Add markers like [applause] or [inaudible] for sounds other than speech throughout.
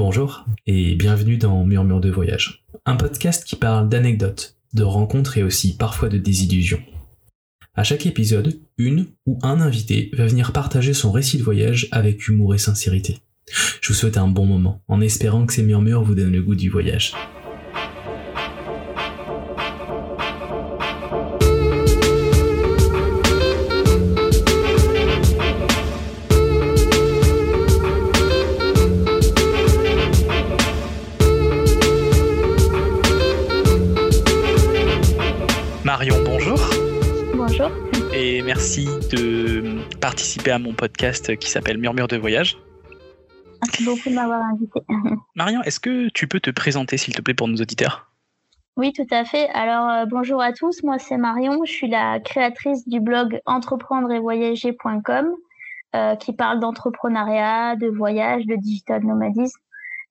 Bonjour et bienvenue dans Murmure de voyage, un podcast qui parle d'anecdotes, de rencontres et aussi parfois de désillusions. À chaque épisode, une ou un invité va venir partager son récit de voyage avec humour et sincérité. Je vous souhaite un bon moment en espérant que ces murmures vous donnent le goût du voyage. Participer à mon podcast qui s'appelle Murmure de voyage. Merci beaucoup de m'avoir invité. [laughs] Marion, est-ce que tu peux te présenter s'il te plaît pour nos auditeurs? Oui, tout à fait. Alors, euh, bonjour à tous. Moi, c'est Marion. Je suis la créatrice du blog entreprendre-et-voyager.com euh, qui parle d'entrepreneuriat, de voyage, de digital nomadisme.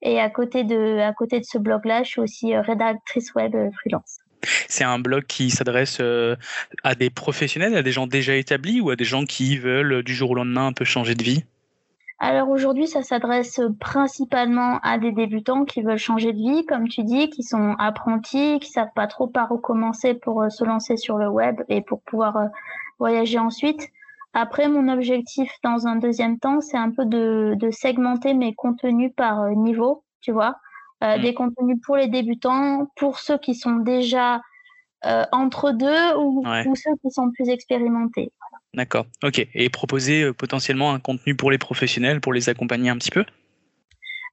Et à côté de, à côté de ce blog-là, je suis aussi euh, rédactrice web freelance. C'est un blog qui s'adresse euh, à des professionnels, à des gens déjà établis ou à des gens qui veulent euh, du jour au lendemain un peu changer de vie? Alors aujourd'hui, ça s'adresse principalement à des débutants qui veulent changer de vie, comme tu dis, qui sont apprentis, qui savent pas trop par où commencer pour euh, se lancer sur le web et pour pouvoir voyager ensuite. Après, mon objectif dans un deuxième temps, c'est un peu de, de segmenter mes contenus par niveau, tu vois. Euh, Mm. Des contenus pour les débutants, pour ceux qui sont déjà euh, entre deux ou, Ouais. ou ceux qui sont plus expérimentés. D'accord, ok. Et proposer euh, potentiellement un contenu pour les professionnels, pour les accompagner un petit peu?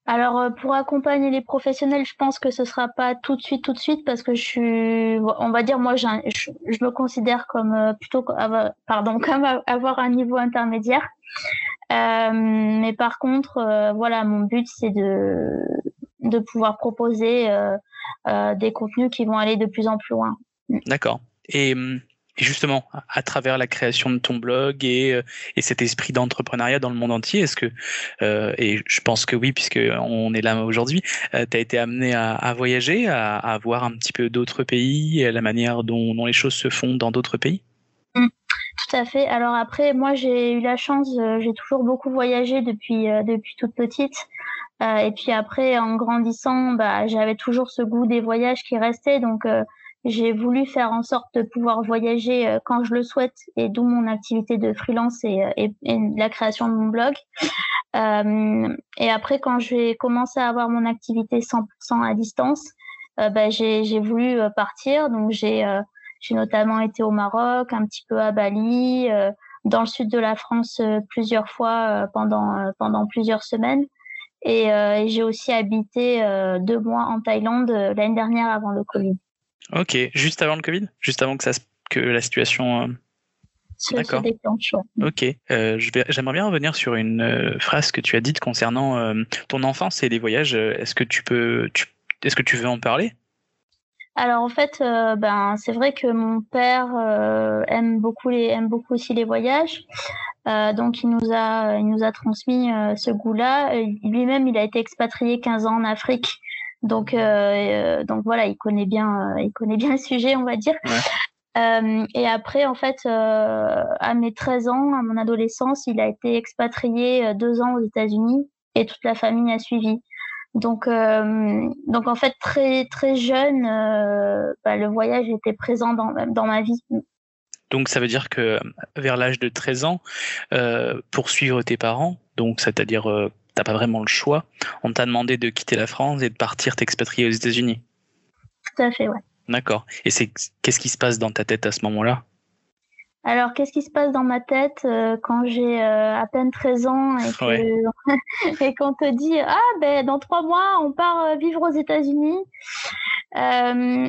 Alors, pour accompagner les professionnels, je pense que ce sera pas tout de suite, tout de suite, parce que je suis, on va dire, moi, je, je me considère comme plutôt, pardon, [laughs] comme a- avoir un niveau intermédiaire. Euh, mais par contre, euh, voilà, mon but, c'est de, de pouvoir proposer euh, euh, des contenus qui vont aller de plus en plus loin. D'accord. Et, hum, justement, à- travers la création de ton blog et, euh, et cet esprit d'entrepreneuriat dans le monde entier, est-ce que, euh, et je pense que oui, puisque on est là aujourd'hui, tu as été amené à, à voyager, à, à voir un petit peu d'autres pays, et la manière dont, dont les choses se font dans d'autres pays? Tout à fait. Alors après, moi, j'ai eu la chance, euh, j'ai toujours beaucoup voyagé depuis, euh, depuis toute petite. Euh, et puis après, en grandissant, bah, j'avais toujours ce goût des voyages qui restait. Donc, euh, j'ai voulu faire en sorte de pouvoir voyager euh, quand je le souhaite, et d'où mon activité de freelance et, euh, et, et la création de mon blog. Euh, et après, quand j'ai commencé à avoir mon activité 100% à distance, bah, j'ai voulu partir. Donc, j'ai notamment été au Maroc, un petit peu à Bali, dans le sud de la France plusieurs fois pendant pendant plusieurs semaines. Et, euh, et j'ai aussi habité euh, deux mois en Thaïlande euh, l'année dernière avant le Covid. Ok, juste avant le Covid? Juste avant que, ça, que la situation... D'accord. Ok, euh, j'aimerais bien revenir sur une euh, phrase que tu as dite concernant euh, ton enfance et les voyages. Est-ce que tu peux, tu, est-ce que tu veux en parler? Alors en fait, euh, ben c'est vrai que mon père euh, aime beaucoup les aime beaucoup aussi les voyages. Euh, donc il nous a il nous a transmis ce goût-là. Lui-même, il a été expatrié 15 ans en Afrique. Donc donc voilà, il connaît bien il connaît bien le sujet, on va dire. Euh, et après, en fait, euh, à mes 13 ans, à mon adolescence, il a été expatrié deux ans aux États-Unis et toute la famille a suivi. Donc, euh, donc en fait, très très jeune, euh, bah, le voyage était présent dans, dans ma vie. Donc ça veut dire que euh, vers l'âge de 13 ans, euh, pour suivre tes parents, donc c'est-à-dire euh, t'as pas vraiment le choix, on t'a demandé de quitter la France et de partir t'expatrier aux États-Unis. Tout à fait, ouais. D'accord. Et c'est qu'est-ce qui se passe dans ta tête à ce moment-là? Alors, qu'est-ce qui se passe dans ma tête euh, quand j'ai euh, à peine 13 ans [laughs] et qu'on te dit ah ben dans trois mois on part euh, vivre aux États-Unis? Euh,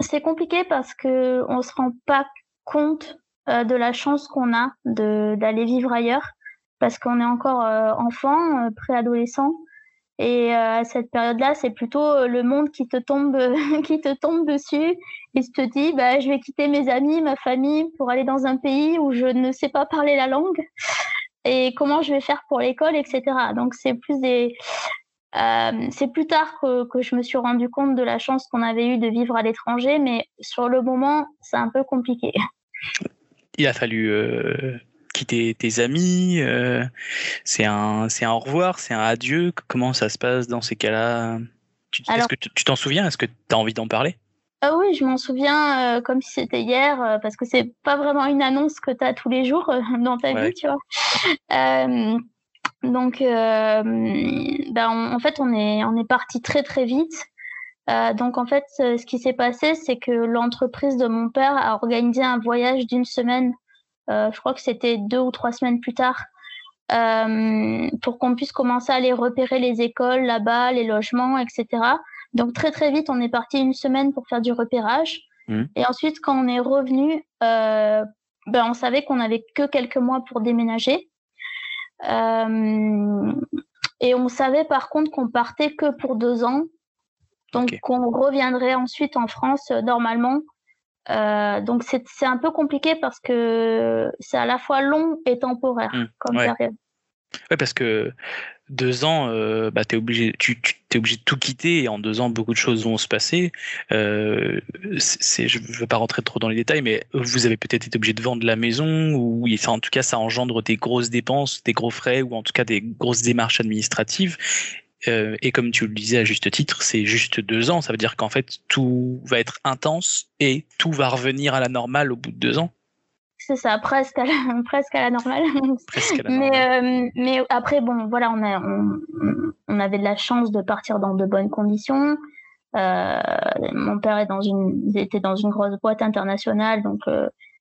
C'est compliqué parce que on se rend pas compte euh, de la chance qu'on a de d'aller vivre ailleurs parce qu'on est encore euh, enfant, euh, préadolescent. Et euh, à cette période-là, c'est plutôt euh, le monde qui te tombe, [laughs] qui te tombe dessus et tu te dis, bah, je vais quitter mes amis, ma famille pour aller dans un pays où je ne sais pas parler la langue et comment je vais faire pour l'école, etc. Donc c'est plus euh, c'est plus tard que, que je me suis rendu compte de la chance qu'on avait eue de vivre à l'étranger, mais sur le moment, c'est un peu compliqué. Il a fallu quitter tes amis C'est un, un au revoir, c'est un adieu. Comment ça se passe dans ces cas-là? Est-ce que tu t'en souviens? Est-ce que tu as envie d'en parler? Ah oui, je m'en souviens comme si c'était hier, parce que c'est pas vraiment une annonce que tu as tous les jours dans ta vie, tu vois. donc, ben, en fait, on est, on est parti très très vite. Euh, donc en fait, ce qui s'est passé, c'est que l'entreprise de mon père a organisé un voyage d'une semaine. Euh, je crois que c'était deux ou trois semaines plus tard, euh, pour qu'on puisse commencer à aller repérer les écoles là-bas, les logements, etc. Donc très très vite, on est parti une semaine pour faire du repérage. Mmh. Et ensuite, quand on est revenu, ben, on savait qu'on avait que quelques mois pour déménager. et on savait par contre qu'on partait que pour deux ans donc, on reviendrait ensuite en France euh, normalement. Euh, donc, c'est un peu compliqué parce que c'est à la fois long et temporaire mmh, comme période. Oui, parce que deux ans, euh, bah, es obligé, tu, es obligé de tout quitter et en deux ans, beaucoup de choses vont se passer. Euh, je ne veux pas rentrer trop dans les détails, mais vous avez peut-être été obligé de vendre la maison ou en tout cas, ça engendre des grosses dépenses, des gros frais ou en tout cas des grosses démarches administratives. Euh, et comme tu le disais à juste titre, c'est juste deux ans. Ça veut dire qu'en fait, tout va être intense et tout va revenir à la normale au bout de deux ans. C'est ça, presque à la, [laughs] presque à la normale. Presque à la mais, euh, mais après, bon, voilà, on, a, on, avait de la chance de partir dans de bonnes conditions. Euh, mon père est dans une, était dans une grosse boîte internationale, donc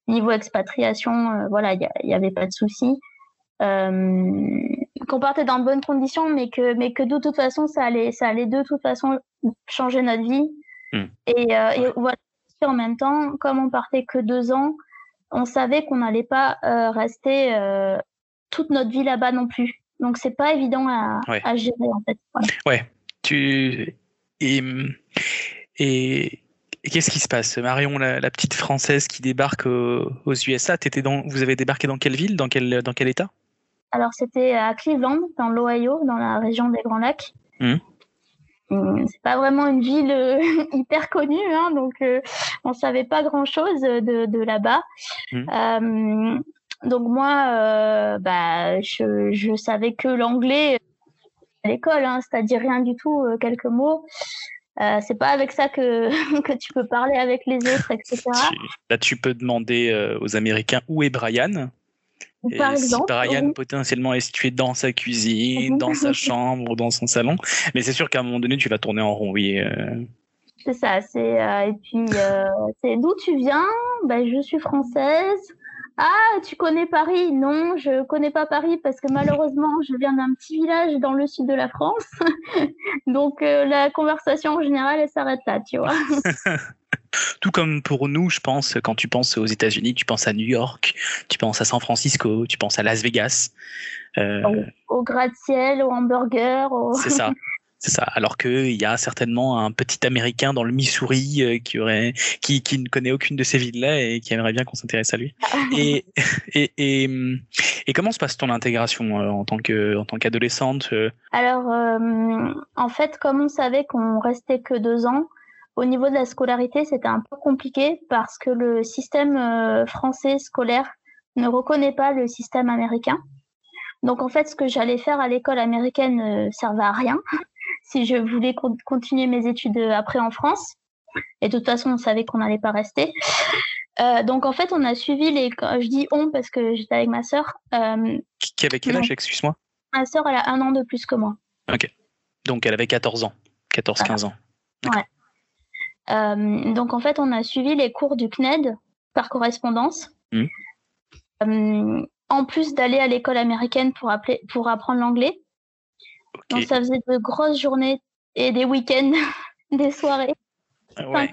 niveau expatriation, voilà, il n'y avait pas de souci qu'on partait dans de bonnes conditions, mais que, mais que de toute façon, ça allait, ça allait de toute façon changer notre vie. Hmm. Et, euh, voilà, en même temps, comme on partait que deux ans, on savait qu'on n'allait pas euh, rester euh, toute notre vie là-bas non plus. Donc c'est pas évident à, à, gérer en fait. Ouais. Tu et, et, qu'est-ce qui se passe? Marion, la, petite française qui débarque aux, USA, étais dans, vous avez débarqué dans quelle ville, dans quel, dans quel état? Alors, c'était à Cleveland, dans l'Ohio, dans la région des Grands Lacs. Mmh. Mmh, c'est pas vraiment une ville euh, [laughs] hyper connue, hein, donc euh, on savait pas grand chose de, là-bas. Mmh. Euh, donc moi, bah, je, savais que l'anglais à l'école, hein, c'est-à-dire rien du tout, quelques mots. c'est pas avec ça que, [laughs] que tu peux parler avec les autres, etc. Là, tu peux demander aux Américains où est Brian par exemple, si Brian potentiellement est situé dans sa cuisine, dans sa [laughs] chambre, dans son salon, mais c'est sûr qu'à un moment donné, tu vas tourner en rond, oui. Euh. C'est ça. C'est euh, et puis euh, c'est d'où tu viens? Ben, je suis française. Ah, tu connais Paris? Non, je connais pas Paris parce que malheureusement, je viens d'un petit village dans le sud de la France. [laughs] Donc la conversation en général, elle s'arrête là, tu vois. [laughs] Tout comme pour nous, je pense, quand tu penses aux États-Unis, tu penses à New York, tu penses à San Francisco, tu penses à Las Vegas. Euh, au, gratte-ciel, au hamburger. C'est ça. [laughs] C'est ça. Alors qu'il y a certainement un petit Américain dans le Missouri euh, qui, aurait, qui, qui ne connaît aucune de ces villes-là et qui aimerait bien qu'on s'intéresse à lui. [laughs] et, et, et, et, comment se passe ton intégration euh, en tant que en tant qu'adolescente Alors, en fait, comme on savait qu'on restait que deux ans, au niveau de la scolarité, c'était un peu compliqué parce que le système euh, français scolaire ne reconnaît pas le système américain. Donc en fait, ce que j'allais faire à l'école américaine ne servait à rien [laughs] si je voulais continuer mes études après en France. Et de toute façon, on savait qu'on n'allait pas rester. Euh, donc en fait, on a suivi les. Je dis on parce que j'étais avec ma sœur. Euh, qui avait quel âge, excuse-moi? Ma sœur, elle a un an de plus que moi. Ok. Donc elle avait 14 ans, 14-15 ans. Ouais. Euh, donc en fait, on a suivi les cours du CNED par correspondance. Mmh. Euh, en plus d'aller à l'école américaine pour, appeler, pour apprendre l'anglais. Donc ça faisait de grosses journées et des week-ends, [laughs] des soirées. Ah ouais.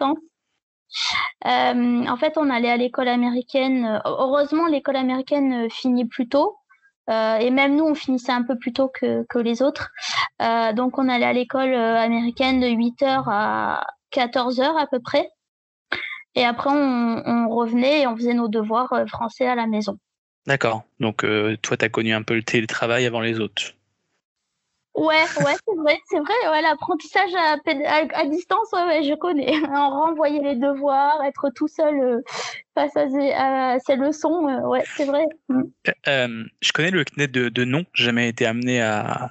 Euh, en fait, on allait à l'école américaine. Heureusement, l'école américaine finit plus tôt. et même nous, on finissait un peu plus tôt que, que les autres. donc, on allait à l'école américaine de 8h à, 14 heures à peu près. Et après, on, revenait et on faisait nos devoirs euh, français à la maison. D'accord. Donc, euh, toi, tu as connu un peu le télétravail avant les autres Ouais, [laughs] ouais, c'est vrai, c'est vrai. Ouais, l'apprentissage à, à, distance, ouais, je connais. [laughs] En renvoyer les devoirs, être tout seul euh, face à ces, leçons, euh, ouais, c'est vrai. Euh, je connais le CNED de, de nom, jamais été amené à,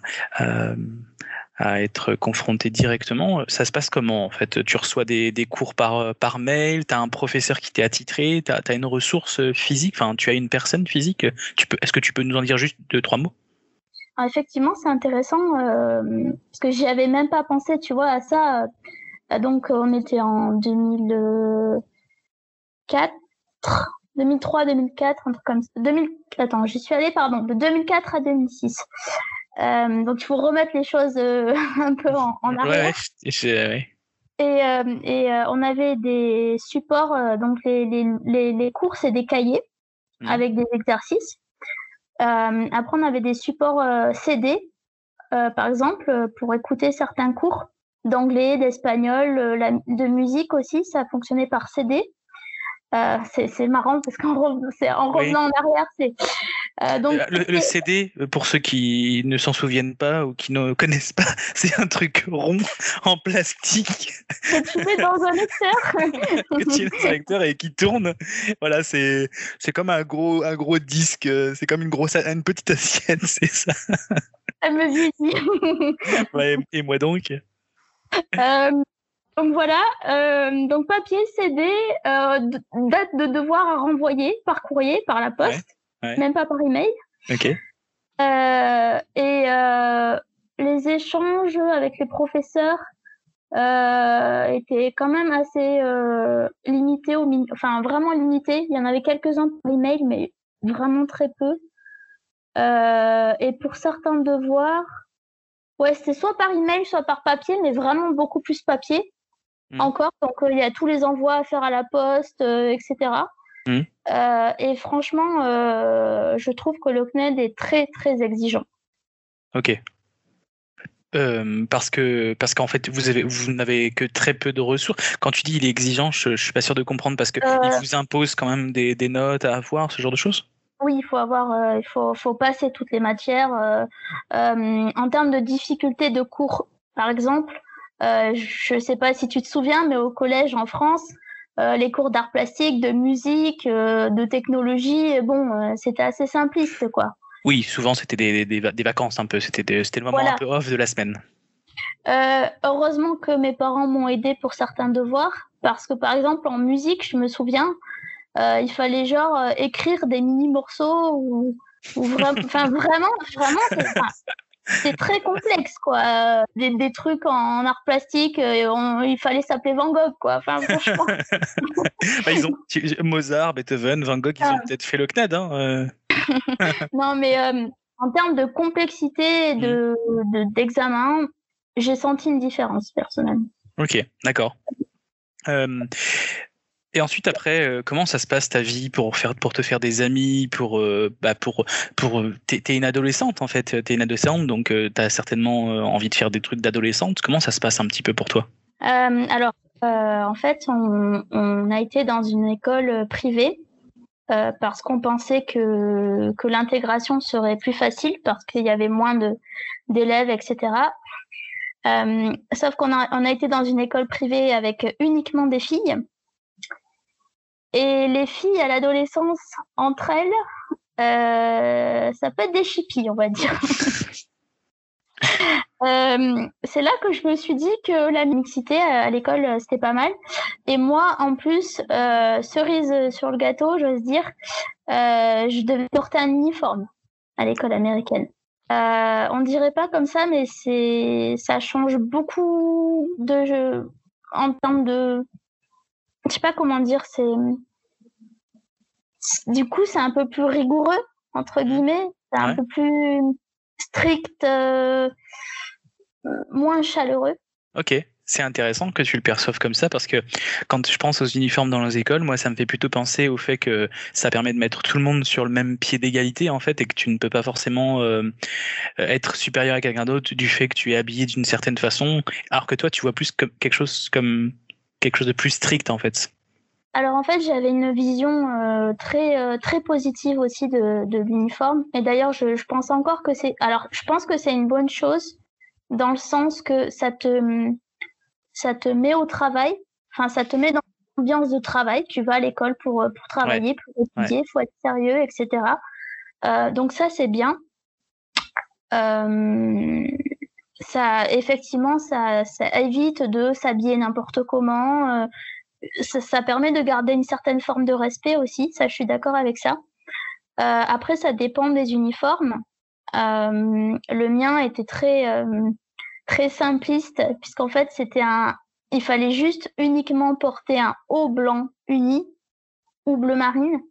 à, être confronté directement. Ça se passe comment en fait? Tu reçois des, des, cours par, par mail, tu as un professeur qui t'est attitré, tu as, une ressource physique, enfin, tu as une personne physique? Est-ce que tu peux nous en dire juste deux, trois mots? Ah, effectivement, c'est intéressant euh, parce que j'y avais même pas pensé, tu vois, à ça. Euh, donc, on était en 2004, 2003, 2004, un truc comme ça. 2000, attends, j'y suis allée, pardon, de 2004 à 2006. Euh, donc, il faut remettre les choses [laughs] un peu en, arrière. Ouais, Et, et on avait des supports, donc les, les, les, les cours, c'est des cahiers mmh. avec des exercices. Euh, après, on avait des supports euh, CD, euh, par exemple, pour écouter certains cours d'anglais, d'espagnol, de musique aussi. Ça fonctionnait par CD. Euh, c'est marrant parce qu'en en revenant en arrière, c'est. Euh, donc le, CD, pour ceux qui ne s'en souviennent pas ou qui ne connaissent pas, [laughs] c'est un truc rond en plastique que tu mets dans un lecteur. [laughs] que tu mets dans un lecteur et qui tourne. Voilà, c'est c'est comme un gros un gros disque. C'est comme une grosse une petite assiette, [laughs] c'est ça. Elle me dit. ouais, et moi donc. Euh, donc voilà, euh, donc papier, CD, euh, date de devoir à renvoyer par courrier, par la poste, même pas par email. Ok. Euh, et euh, les échanges avec les professeurs euh, étaient quand même assez euh, limités, au enfin vraiment limités. Il y en avait quelques-uns par email, mais vraiment très peu. et pour certains devoirs, ouais, c'était soit par email, soit par papier, mais vraiment beaucoup plus papier. Mmh. encore. Donc, euh, il y a tous les envois à faire à la poste, euh, etc. Mmh. Euh, et franchement, je trouve que le CNED est très, très exigeant. Ok. parce que parce qu'en fait vous avez vous n'avez que très peu de ressources. Quand tu dis il est exigeant, je, ne suis pas sûr de comprendre parce que il vous impose quand même des, des, notes à avoir, ce genre de choses? Oui, il faut avoir, il faut, faut passer toutes les matières. en termes de difficulté de cours, par exemple, euh, je ne sais pas si tu te souviens, mais au collège en France, euh, les cours d'art plastique, de musique, euh, de technologie, bon, c'était assez simpliste, quoi. Oui, souvent c'était des, des, vacances un peu, c'était le moment un peu off de la semaine. heureusement que mes parents m'ont aidé pour certains devoirs, parce que par exemple en musique, je me souviens, il fallait genre écrire des mini morceaux ou, ou [laughs] enfin vraiment, vraiment, c'est très complexe, quoi. Des, des, trucs en art plastique, euh, il fallait s'appeler Van Gogh, quoi. Enfin, franchement. [laughs] bah, ils ont, Mozart, Beethoven, Van Gogh, ils ont ah. peut-être fait le CNED. Hein, euh. [laughs] [laughs] non, mais euh, en termes de complexité de, d'examen, j'ai senti une différence personnellement. Ok, d'accord. Et ensuite, après, euh, comment ça se passe ta vie pour faire, pour te faire des amis, pour, euh, bah pour, pour, euh, t'es, une adolescente en fait, t'es une adolescente, donc t'as certainement envie de faire des trucs d'adolescente. Comment ça se passe un petit peu pour toi? Alors, en fait, on, a été dans une école privée parce qu'on pensait que, que l'intégration serait plus facile parce qu'il y avait moins d'élèves, etc. sauf qu'on a, on a été dans une école privée avec uniquement des filles. Et les filles à l'adolescence, entre elles, euh, ça peut être des chippies, on va dire. [laughs] euh, c'est là que je me suis dit que la mixité à l'école, euh, c'était pas mal. Et moi, en plus, euh, cerise sur le gâteau, j'ose dire, euh, je devais porter un uniforme à l'école américaine. Euh, on dirait pas comme ça, mais c'est ça change beaucoup de jeu en termes de je sais pas comment dire, c'est du coup c'est un peu plus rigoureux entre mmh. guillemets, c'est un peu plus strict, euh, moins chaleureux. Ok, c'est intéressant que tu le perçoives comme ça parce que quand je pense aux uniformes dans les écoles, moi ça me fait plutôt penser au fait que ça permet de mettre tout le monde sur le même pied d'égalité en fait et que tu ne peux pas forcément euh, être supérieur à quelqu'un d'autre du fait que tu es habillé d'une certaine façon, alors que toi tu vois plus comme quelque chose comme quelque chose de plus strict en fait alors en fait, j'avais une vision euh, très euh, très positive aussi de, de l'uniforme. Et d'ailleurs, je, je pense encore que c'est. Alors, je pense que c'est une bonne chose dans le sens que ça te, ça te met au travail, enfin, ça te met dans l'ambiance de travail. Tu vas à l'école pour, pour travailler, pour étudier, il faut être sérieux, etc. Euh, donc ça, c'est bien. Ça, effectivement, ça, ça évite de s'habiller n'importe comment. Euh, ça, ça, permet de garder une certaine forme de respect aussi. Ça, je suis d'accord avec ça. Euh, après, ça dépend des uniformes. Euh, le mien était très très simpliste puisqu'en fait, c'était un, il fallait juste uniquement porter un haut blanc uni ou bleu marine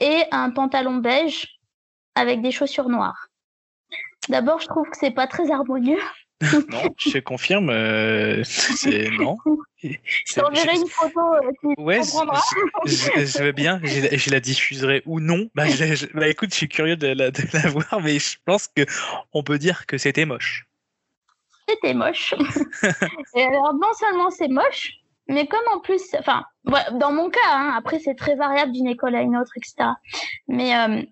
et un pantalon beige avec des chaussures noires. D'abord, je trouve que c'est pas très harmonieux. [laughs] non, je confirme. Euh, c'est non. Je t'enverrai une photo. Euh, ouais, je, je, veux bien. Je, je, la diffuserai ou non. Bah, bah, écoute, je suis curieux de la, de la, voir, mais je pense que on peut dire que c'était moche. C'était moche. [laughs] Et alors, non seulement c'est moche, mais comme en plus, enfin, dans mon cas, hein, après c'est très variable d'une école à une autre, etc. Mais euh,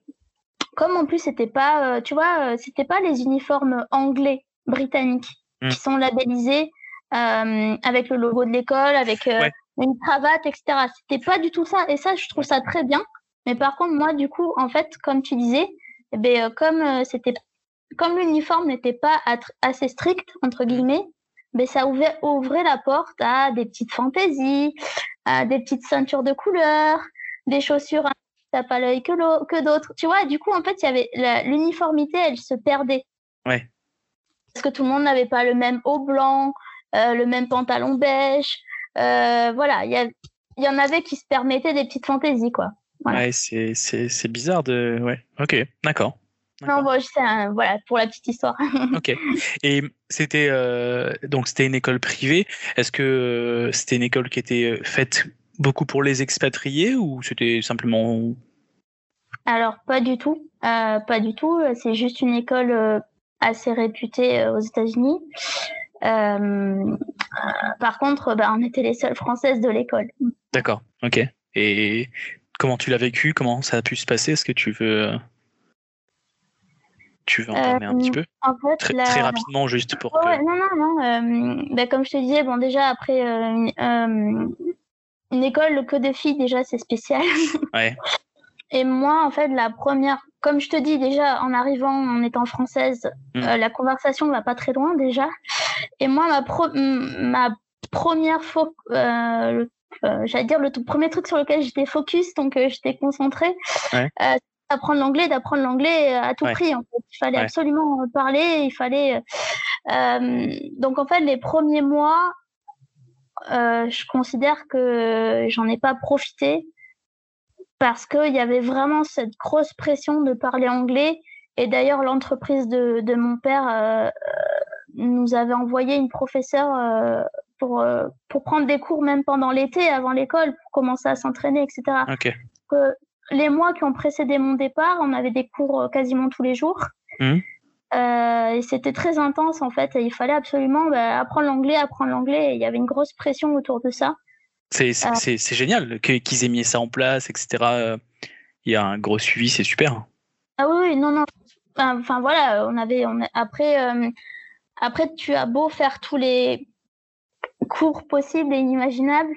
comme en plus c'était pas, euh, tu vois, euh, c'était pas les uniformes anglais britanniques mmh. qui sont labellisés euh, avec le logo de l'école, avec ouais. une cravate, etc. C'était pas du tout ça. Et ça, je trouve ça très bien. Mais par contre, moi, du coup, en fait, comme tu disais, eh ben, comme c'était, comme l'uniforme n'était pas assez strict entre guillemets, ben, ça ouvrait, ouvrait la porte à des petites fantaisies, à des petites ceintures de couleurs, des chaussures tape à l'œil que, que d'autres. Tu vois, du coup, en fait, il y avait l'uniformité, elle se perdait. Ouais. Parce que tout le monde n'avait pas le même haut blanc, euh, le même pantalon beige. Euh, voilà, il y, y, en avait qui se permettaient des petites fantaisies, quoi. Voilà. Ouais, c'est bizarre de. Ouais, ok, d'accord. Non, bon, un... voilà, pour la petite histoire. [laughs] ok. Et c'était euh, donc c'était une école privée. Est-ce que euh, c'était une école qui était faite beaucoup pour les expatriés ou c'était simplement Alors pas du tout, euh, pas du tout. C'est juste une école euh, assez réputée euh, aux États-Unis. Euh, par contre, bah, on était les seules françaises de l'école. D'accord, ok. Et comment tu l'as vécu? Comment ça a pu se passer? Est-ce que tu veux tu veux en parler un petit peu? en fait, très, la... très, rapidement, juste pour. Oh, que... non, non, non. Bah, comme je te disais, bon, déjà après une école que de filles, déjà, c'est spécial. [laughs] Ouais. Et moi, en fait, la première, comme je te dis déjà, en arrivant, en étant française, mm. euh, la conversation va pas très loin déjà. Et moi, ma, pro ma première fois, euh, euh, j'allais dire le tout premier truc sur lequel j'étais focus, donc j'étais concentrée, ouais. d'apprendre l'anglais, d'apprendre l'anglais à tout ouais. prix. En fait. Il fallait Ouais. absolument parler, il fallait. donc en fait, les premiers mois, euh, je considère que j'en ai pas profité parce qu'il y avait vraiment cette grosse pression de parler anglais. Et d'ailleurs, l'entreprise de, de, mon père euh, nous avait envoyé une professeure euh, pour, euh, pour prendre des cours même pendant l'été, avant l'école, pour commencer à s'entraîner, etc. Okay. Les mois qui ont précédé mon départ, on avait des cours quasiment tous les jours. Mmh. Euh, et c'était très intense en fait. Et il fallait absolument bah, apprendre l'anglais, apprendre l'anglais. Et il y avait une grosse pression autour de ça. C'est euh... génial qu'ils aient mis ça en place, etc. Il y a un gros suivi, c'est super. Ah oui, oui, non, non. Enfin voilà, on avait, on après, euh, après tu as beau faire tous les cours possibles et inimaginables.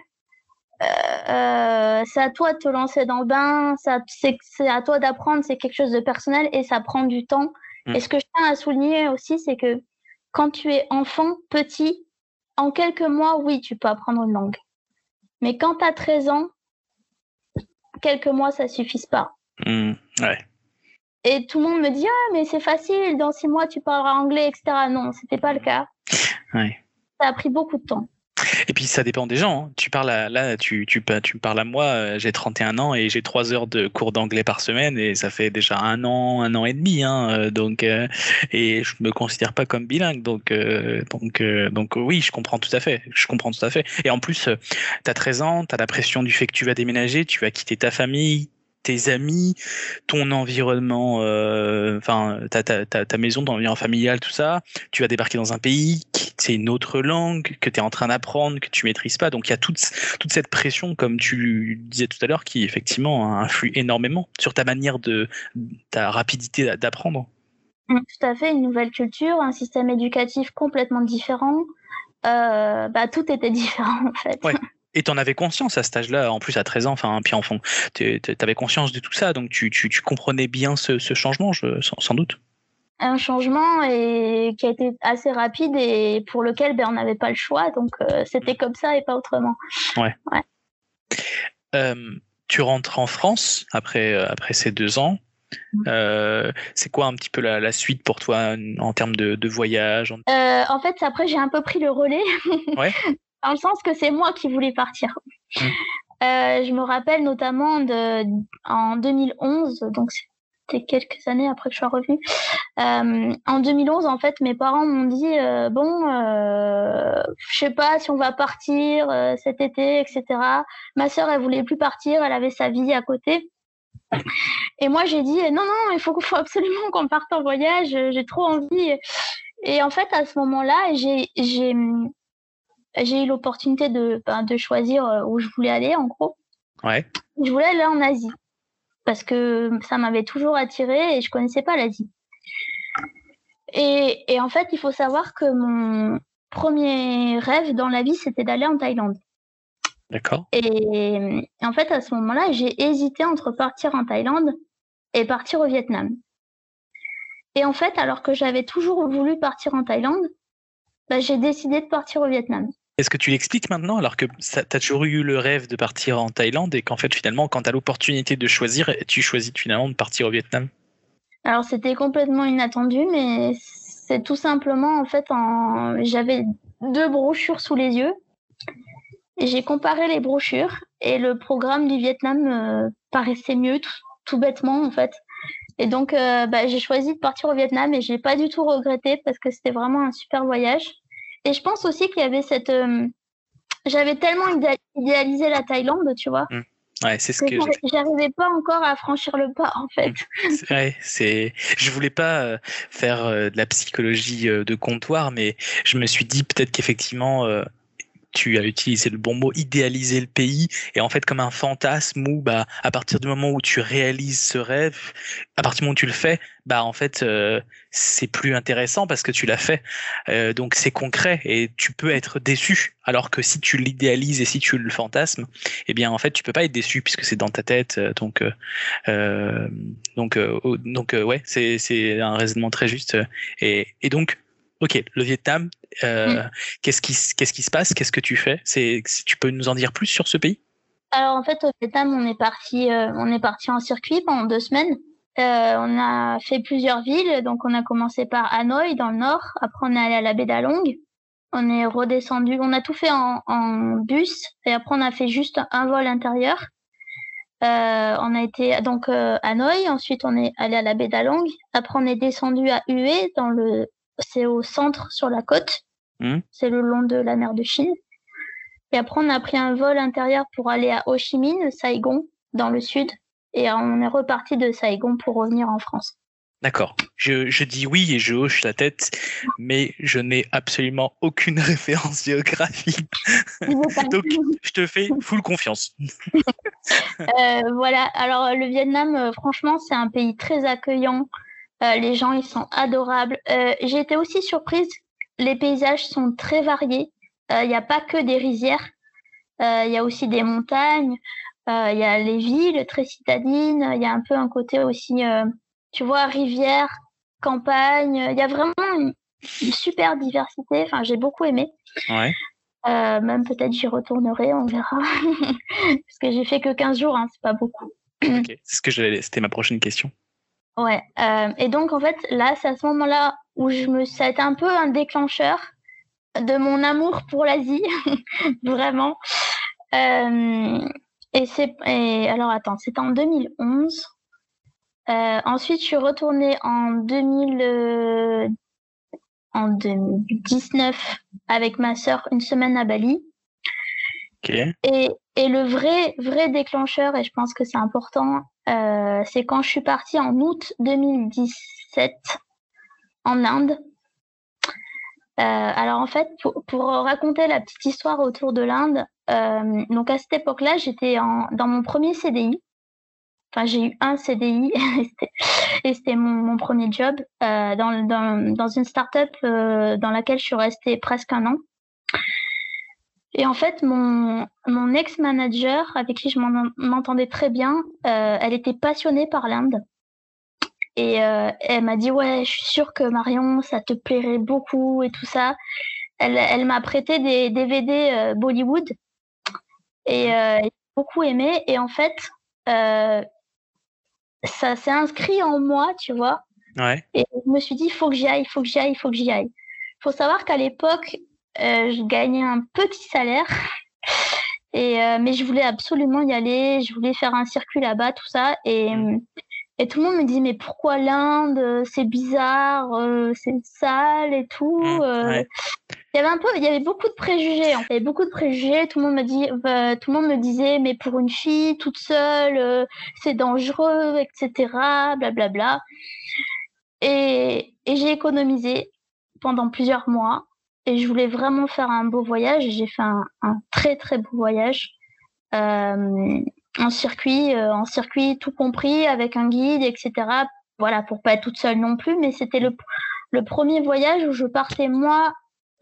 Euh, c'est à toi de te lancer dans le bain, c'est à toi d'apprendre, c'est quelque chose de personnel et ça prend du temps. Mm. Et ce que je tiens à souligner aussi, c'est que quand tu es enfant, petit, en quelques mois, oui, tu peux apprendre une langue. Mais quand tu as 13 ans, quelques mois, ça suffit pas. Mmh, ouais. Et tout le monde me dit Ah, mais c'est facile, dans six mois, tu parleras anglais, etc. Non, c'était pas le cas. Ouais. Ça a pris beaucoup de temps. Et puis ça dépend des gens. Hein. Tu parles à, là, tu, tu, tu parles à moi, euh, j'ai 31 ans et j'ai 3 heures de cours d'anglais par semaine et ça fait déjà un an, un an et demi. Hein, donc, euh, et je me considère pas comme bilingue. Donc, euh, donc, donc oui, je comprends tout à fait. Je comprends tout à fait. Et en plus, tu as 13 ans, tu as la pression du fait que tu vas déménager, tu vas quitter ta famille, tes amis, ton environnement, enfin euh, ta, ta, ta, ta, maison, ton environnement familial, tout ça. Tu vas débarquer dans un pays c'est une autre langue que tu es en train d'apprendre, que tu maîtrises pas. Donc il y a toute, toute cette pression, comme tu disais tout à l'heure, qui effectivement influe énormément sur ta manière de ta rapidité d'apprendre. Mm, tout à fait, une nouvelle culture, un système éducatif complètement différent. Euh, bah, tout était [laughs] différent en fait. Ouais. Et tu en avais conscience à cet âge-là, en plus à 13 ans, enfin, puis enfant, tu avais conscience de tout ça, donc tu, tu, tu comprenais bien ce, ce changement, je, sans, sans, doute. Un changement et, qui a été assez rapide et pour lequel ben, on n'avait pas le choix, donc euh, c'était comme ça et pas autrement. Ouais. ouais. Euh, tu rentres en France après, après ces deux ans. Euh, c'est quoi un petit peu la, la, suite pour toi en termes de, de voyage. Euh, en fait, après, j'ai un peu pris le relais. Ouais. [laughs] Dans le sens que c'est moi qui voulais partir. Mmh. Euh, je me rappelle notamment de, en 2011, donc c'était quelques années après que je sois revenue. Euh, en 2011, en fait, mes parents m'ont dit euh, bon, je sais pas si on va partir cet été, etc. Ma sœur, elle voulait plus partir, elle avait sa vie à côté. Et moi, j'ai dit non, non, il faut, [laughs] faut absolument qu'on parte en voyage. J'ai trop envie. Et en fait, à ce moment-là, j'ai j'ai eu l'opportunité de, ben, de choisir où je voulais aller, en gros. Ouais. Je voulais aller en Asie parce que ça m'avait toujours attiré et je connaissais pas l'Asie. Et, et, en fait, il faut savoir que mon premier rêve dans la vie, c'était d'aller en Thaïlande. D'accord. Et, et, en fait, à ce moment-là, j'ai hésité entre partir en Thaïlande et partir au Vietnam. Et en fait, alors que j'avais toujours voulu partir en Thaïlande, bah, j'ai décidé de partir au Vietnam. Est-ce que tu l'expliques maintenant alors que tu as toujours eu le rêve de partir en Thaïlande et qu'en fait finalement quand tu l'opportunité de choisir, tu choisis finalement de partir au Vietnam? Alors c'était complètement inattendu mais c'est tout simplement en fait j'avais deux brochures sous les yeux j'ai comparé les brochures et le programme du Vietnam euh, paraissait mieux tout, bêtement en fait. Et donc euh, bah, j'ai choisi de partir au Vietnam et j'ai pas du tout regretté parce que c'était vraiment un super voyage. Et je pense aussi qu'il y avait cette. Euh, J'avais tellement idéalisé la Thaïlande, tu vois. Mmh. Ouais, c'est ce que, j'arrivais pas encore à franchir le pas en fait. Ouais, c'est. Je voulais pas euh, faire euh, de la psychologie de comptoir, mais je me suis dit peut-être qu'effectivement tu as utilisé le bon mot, idéaliser le pays, et en fait comme un fantasme où bah à partir du moment où tu réalises ce rêve, à partir du moment où tu le fais, bah en fait euh, c'est plus intéressant parce que tu l'as fait, euh, donc c'est concret et tu peux être déçu. Alors que si tu l'idéalises et si tu le fantasmes, eh bien en fait tu peux pas être déçu puisque c'est dans ta tête, donc euh, donc donc ouais c'est c'est un raisonnement très juste. Et et donc ok, le Vietnam, euh, mm. qu'est-ce qui, se passe? Qu'est-ce que tu fais? C'est, Tu peux nous en dire plus sur ce pays? Alors en fait, au Vietnam, on est parti, euh, on est parti en circuit pendant deux semaines. Euh, on a fait plusieurs villes, donc on a commencé par Hanoï dans le nord, après on est allé à la baie d'Along, on est redescendu, on a tout fait en, en, bus, et après on a fait juste un vol intérieur. Euh, on a été donc euh, à Hanoï, ensuite on est allé à la baie d'Along, après on est descendu à Hue dans le c'est au centre sur la côte. Mmh. C'est le long de la mer de Chine. Et après, on a pris un vol intérieur pour aller à Ho Chi Minh, Saigon, dans le sud. Et on est reparti de Saigon pour revenir en France. D'accord. Je, je, dis oui et je hoche la tête, mais je n'ai absolument aucune [laughs] référence géographique. Donc, je te fais full confiance. [laughs] euh, voilà. Alors, le Vietnam, euh, franchement, c'est un pays très accueillant. Euh, les gens, ils sont adorables. Euh, j'ai été aussi surprise. Les paysages sont très variés. Il euh, n'y a pas que des rizières. Il y a aussi des montagnes. Il y a les villes très citadines. Il y a un peu un côté aussi, tu vois, rivière, campagne. Il y a vraiment une, super diversité. Enfin, j'ai beaucoup aimé. Ouais. Euh, même peut-être j'y retournerai, on verra. [laughs] Parce que j'ai fait que 15 jours, hein, c'est pas beaucoup. Ok, c'est ce que c'était ma prochaine question. Ouais. Euh, et donc, en fait, là, c'est à ce moment-là où je me, ça a été un peu un déclencheur de mon amour pour l'Asie, [laughs] vraiment. Euh, et c'est, et alors attends, c'était en 2011. Euh, ensuite, je suis retournée en 2000, euh, en 2019 avec ma sœur une semaine à Bali. Okay. Et, et le vrai, vrai déclencheur, et je pense que c'est important, euh, c'est quand je suis partie en août 2017 en Inde. Euh, alors en fait, pour, raconter la petite histoire autour de l'Inde, euh, donc à cette époque-là, j'étais dans mon premier CDI Enfin, j'ai eu un CDI [laughs] et c'était mon, premier job dans, une start-up dans laquelle je suis restée presque un an. Et en fait, mon, mon ex-manager, avec qui je m'entendais très bien, euh, elle était passionnée par l'Inde. Et euh, elle m'a dit, ouais, je suis sûre que Marion, ça te plairait beaucoup et tout ça. Elle, elle m'a prêté des DVD euh, Bollywood et j'ai beaucoup aimé. Et en fait, ça s'est inscrit en moi, tu vois. Ouais. Et je me suis dit, il faut que j'y aille, il faut que j'y aille, il faut que j'y aille. Il faut savoir qu'à l'époque, je gagnais un petit salaire. Et, euh, mais je voulais absolument y aller, je voulais faire un circuit là-bas, tout ça. Et, mm. et tout le monde me dit, mais pourquoi l'Inde? C'est bizarre, euh, c'est sale et tout. Mm, ouais. Il y avait un peu, il y avait beaucoup de préjugés. En fait. Il y avait beaucoup de préjugés. Tout le monde me dit, tout le monde me disait, mais pour une fille toute seule, c'est dangereux, etc. Blablabla. Bla, bla. Et, et j'ai économisé pendant plusieurs mois et je voulais vraiment faire un beau voyage. J'ai fait un, un, très très beau voyage euh, en circuit, euh, en circuit tout compris avec un guide, etc. Voilà, pour pas être toute seule non plus, mais c'était le, le premier voyage où je partais moi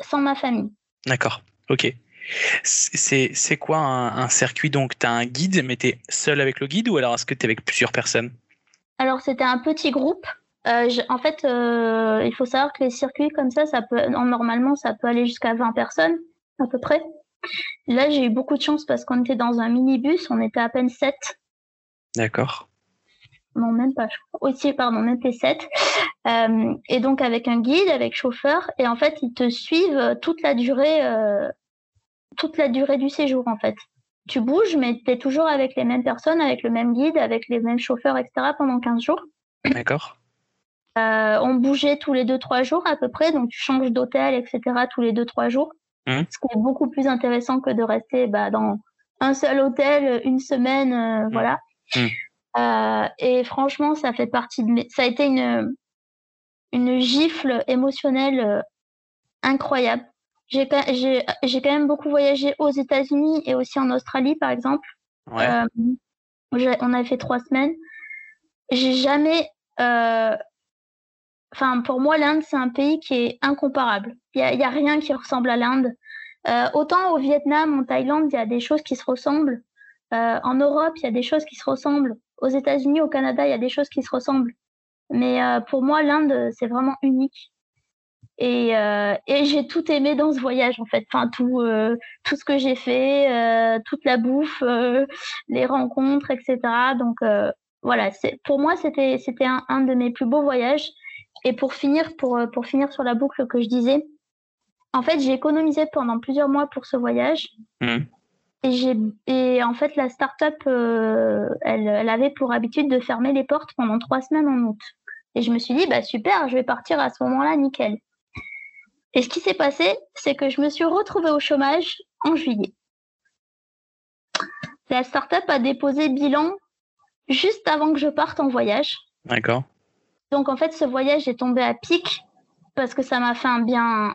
sans ma famille. D'accord, ok. C'est quoi un, un, circuit? Donc, tu as un guide, mais tu es seul avec le guide ou alors est-ce que tu es avec plusieurs personnes? Alors, c'était un petit groupe. Euh, je, en fait, euh, il faut savoir que les circuits comme ça, ça peut, normalement, ça peut aller jusqu'à 20 personnes, à peu près. Là, j'ai eu beaucoup de chance parce qu'on était dans un minibus, on était à peine 7. D'accord. Non, même pas. Aussi, pardon, on était 7. Euh, et donc, avec un guide, avec chauffeur, et en fait, ils te suivent toute la durée, toute la durée du séjour, en fait. Tu bouges, mais tu es toujours avec les mêmes personnes, avec le même guide, avec les mêmes chauffeurs, etc. pendant 15 jours. D'accord. Euh, on bougeait tous les deux trois jours à peu près, donc tu changes d'hôtel, etc. tous les deux trois jours, mmh. ce qui est beaucoup plus intéressant que de rester bah, dans un seul hôtel une semaine, euh, mmh. voilà. Mmh. Euh, et franchement, ça fait partie de mes... ça a été une une gifle émotionnelle incroyable. J'ai j'ai quand même beaucoup voyagé aux États-Unis et aussi en Australie, par exemple. Ouais. on a fait trois semaines. J'ai jamais Enfin, pour moi, l'Inde, c'est un pays qui est incomparable. Il n'y a, rien qui ressemble à l'Inde. Euh, autant au Vietnam, en Thaïlande, il y a des choses qui se ressemblent. Euh, en Europe, il y a des choses qui se ressemblent. Aux États-Unis, au Canada, il y a des choses qui se ressemblent. Mais euh, pour moi, l'Inde, c'est vraiment unique. Et, euh, et j'ai tout aimé dans ce voyage, en fait. Enfin, tout, euh, tout ce que j'ai fait, toute la bouffe, les rencontres, etc. Donc, voilà, pour moi, c'était un, un de mes plus beaux voyages. Et pour finir, pour, euh, pour finir sur la boucle que je disais, en fait, j'ai économisé pendant plusieurs mois pour ce voyage. Mmh. Et, et en fait, la start-up, euh, elle, elle, avait pour habitude de fermer les portes pendant trois semaines en août. Et je me suis dit, bah super, je vais partir à ce moment-là, nickel. Et ce qui s'est passé, c'est que je me suis retrouvée au chômage en juillet. La start-up a déposé bilan juste avant que je parte en voyage. D'accord. Donc en fait, ce voyage est tombé à pic parce que ça m'a fait un bien,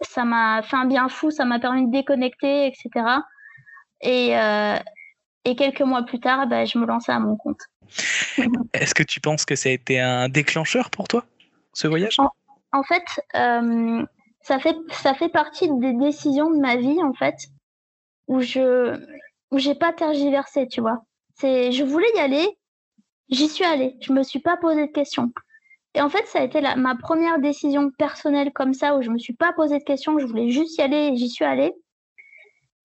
ça m'a fait un bien fou, ça m'a permis de déconnecter, etc. Et, euh, et quelques mois plus tard, bah, je me lançais à mon compte. [laughs] Est-ce que tu penses que ça a été un déclencheur pour toi, ce voyage? En, en, fait, euh, ça fait, ça fait partie des décisions de ma vie, en fait, où je où j'ai pas tergiversé, tu vois. C'est, je voulais y aller, j'y suis allée. Je me suis pas posé de questions. Et en fait, ça a été la, ma première décision personnelle comme ça, où je me suis pas posé de questions, je voulais juste y aller et j'y suis allée.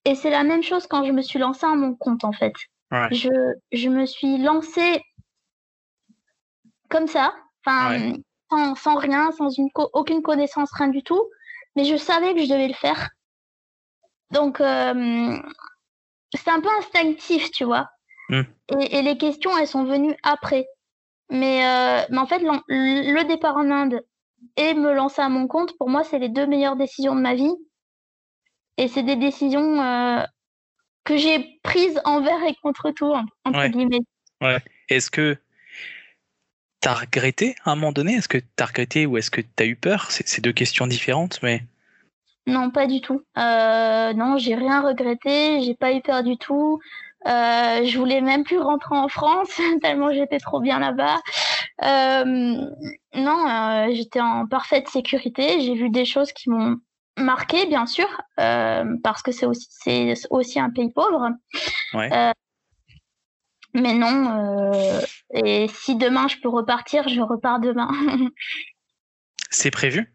Et c'est la même chose quand je me suis lancée à mon compte, en fait. Ouais. Je, je me suis lancée comme ça, enfin, Ouais. sans, sans rien, sans une co- aucune connaissance, rien du tout. Mais je savais que je devais le faire. Donc, euh, c'est un peu instinctif, tu vois. Mm. Et, et les questions, elles sont venues après. Mais, euh, mais en fait, le départ en Inde et me lancer à mon compte, pour moi, c'est les deux meilleures décisions de ma vie. Et c'est des décisions euh, que j'ai prises envers et contre tout, en- entre Ouais. guillemets. Est-ce que tu as regretté à un moment donné? Est-ce que tu as regretté ou est-ce que tu as eu peur? C'est c'est deux questions différentes, mais Non, pas du tout. Euh, non, j'ai rien regretté, j'ai pas eu peur du tout. Euh, je voulais même plus rentrer en France [laughs] tellement j'étais trop bien là-bas. Euh, non, j'étais en parfaite sécurité. J'ai vu des choses qui m'ont marqué, bien sûr, parce que c'est aussi, c'est aussi un pays pauvre. mais non. et si demain je peux repartir, je repars demain. [laughs] c'est prévu?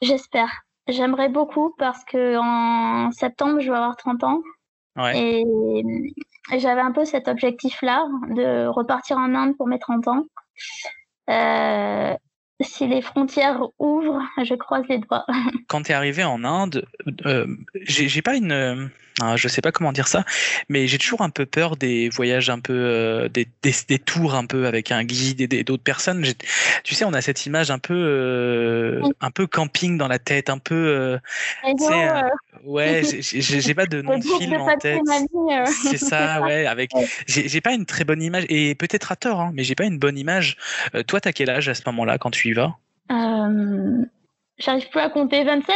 J'espère. J'aimerais beaucoup parce que en septembre, je vais avoir 30 ans. Et j'avais un peu cet objectif-là de repartir en Inde pour mes 30 ans. Euh, si les frontières ouvrent, je croise les doigts. [laughs] Quand tu es arrivé en Inde, euh, j'ai pas une ah, je sais pas comment dire ça, mais j'ai toujours un peu peur des voyages un peu, euh, des, des, tours un peu avec un guide et d'autres personnes. Tu sais, on a cette image un peu, euh, un peu camping dans la tête, un peu. Euh, ouais, j'ai pas de [laughs] nom de film en tête. [laughs] C'est ça, ouais. Avec, j'ai pas une très bonne image et peut-être à tort, hein, mais j'ai pas une bonne image. toi, t'as quel âge à ce moment-là quand tu y vas? J'arrive plus à compter 27.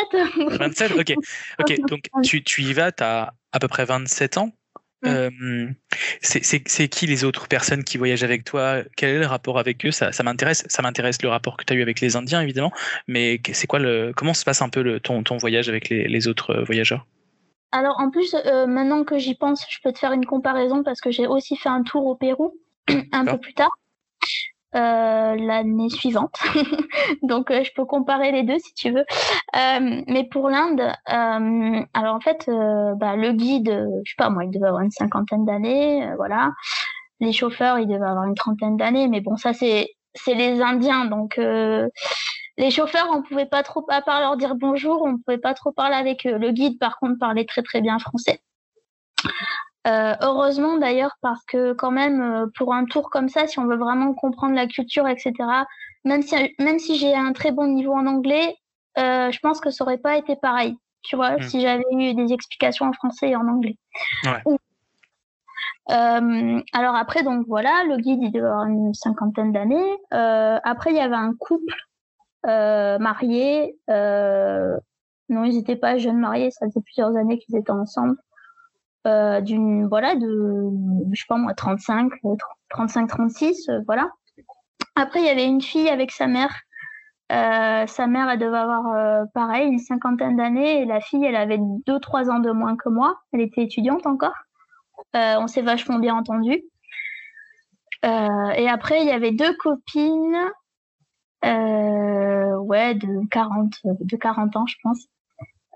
27, [laughs] ok. Ok, donc tu, tu y vas, tu as à peu près 27 ans. Euh, c'est qui les autres personnes qui voyagent avec toi? Quel est le rapport avec eux? Ça, ça m'intéresse. Ça m'intéresse le rapport que tu as eu avec les Indiens, évidemment. Mais c'est quoi le Comment se passe un peu le, ton, ton voyage avec les, les autres euh, voyageurs? Alors en plus, euh, maintenant que j'y pense, je peux te faire une comparaison parce que j'ai aussi fait un tour au Pérou [clears throat] un peu plus tard. Euh, l'année suivante. [laughs] Donc euh, je peux comparer les deux si tu veux. Euh, mais pour l'Inde, alors en fait, bah, le guide, je sais pas moi, il devait avoir une cinquantaine d'années, voilà. Les chauffeurs, ils devaient avoir une trentaine d'années, mais bon, ça c'est c'est les Indiens, donc les chauffeurs, on pouvait pas trop, à part leur dire bonjour, on pouvait pas trop parler avec eux. Le guide, par contre, parlait très très bien français. Euh, heureusement d'ailleurs parce que quand même euh, pour un tour comme ça, si on veut vraiment comprendre la culture, etc. Même si même si j'ai un très bon niveau en anglais, euh, je pense que ça aurait pas été pareil. Tu vois, hmm. si j'avais eu des explications en français et en anglais. Ouais. alors après donc voilà, le guide il devait avoir une cinquantaine d'années. après il y avait un couple marié. non, ils n'étaient pas jeunes mariés, ça faisait plusieurs années qu'ils étaient ensemble. Euh, d'une voilà de je sais pas moi 35 35 36 voilà. Après il y avait une fille avec sa mère. Euh, sa mère elle devait avoir euh, pareil une cinquantaine d'années. Et la fille elle avait deux trois ans de moins que moi. Elle était étudiante encore. On s'est vachement bien entendu. Et après il y avait deux copines ouais de 40 de 40 ans je pense. euh,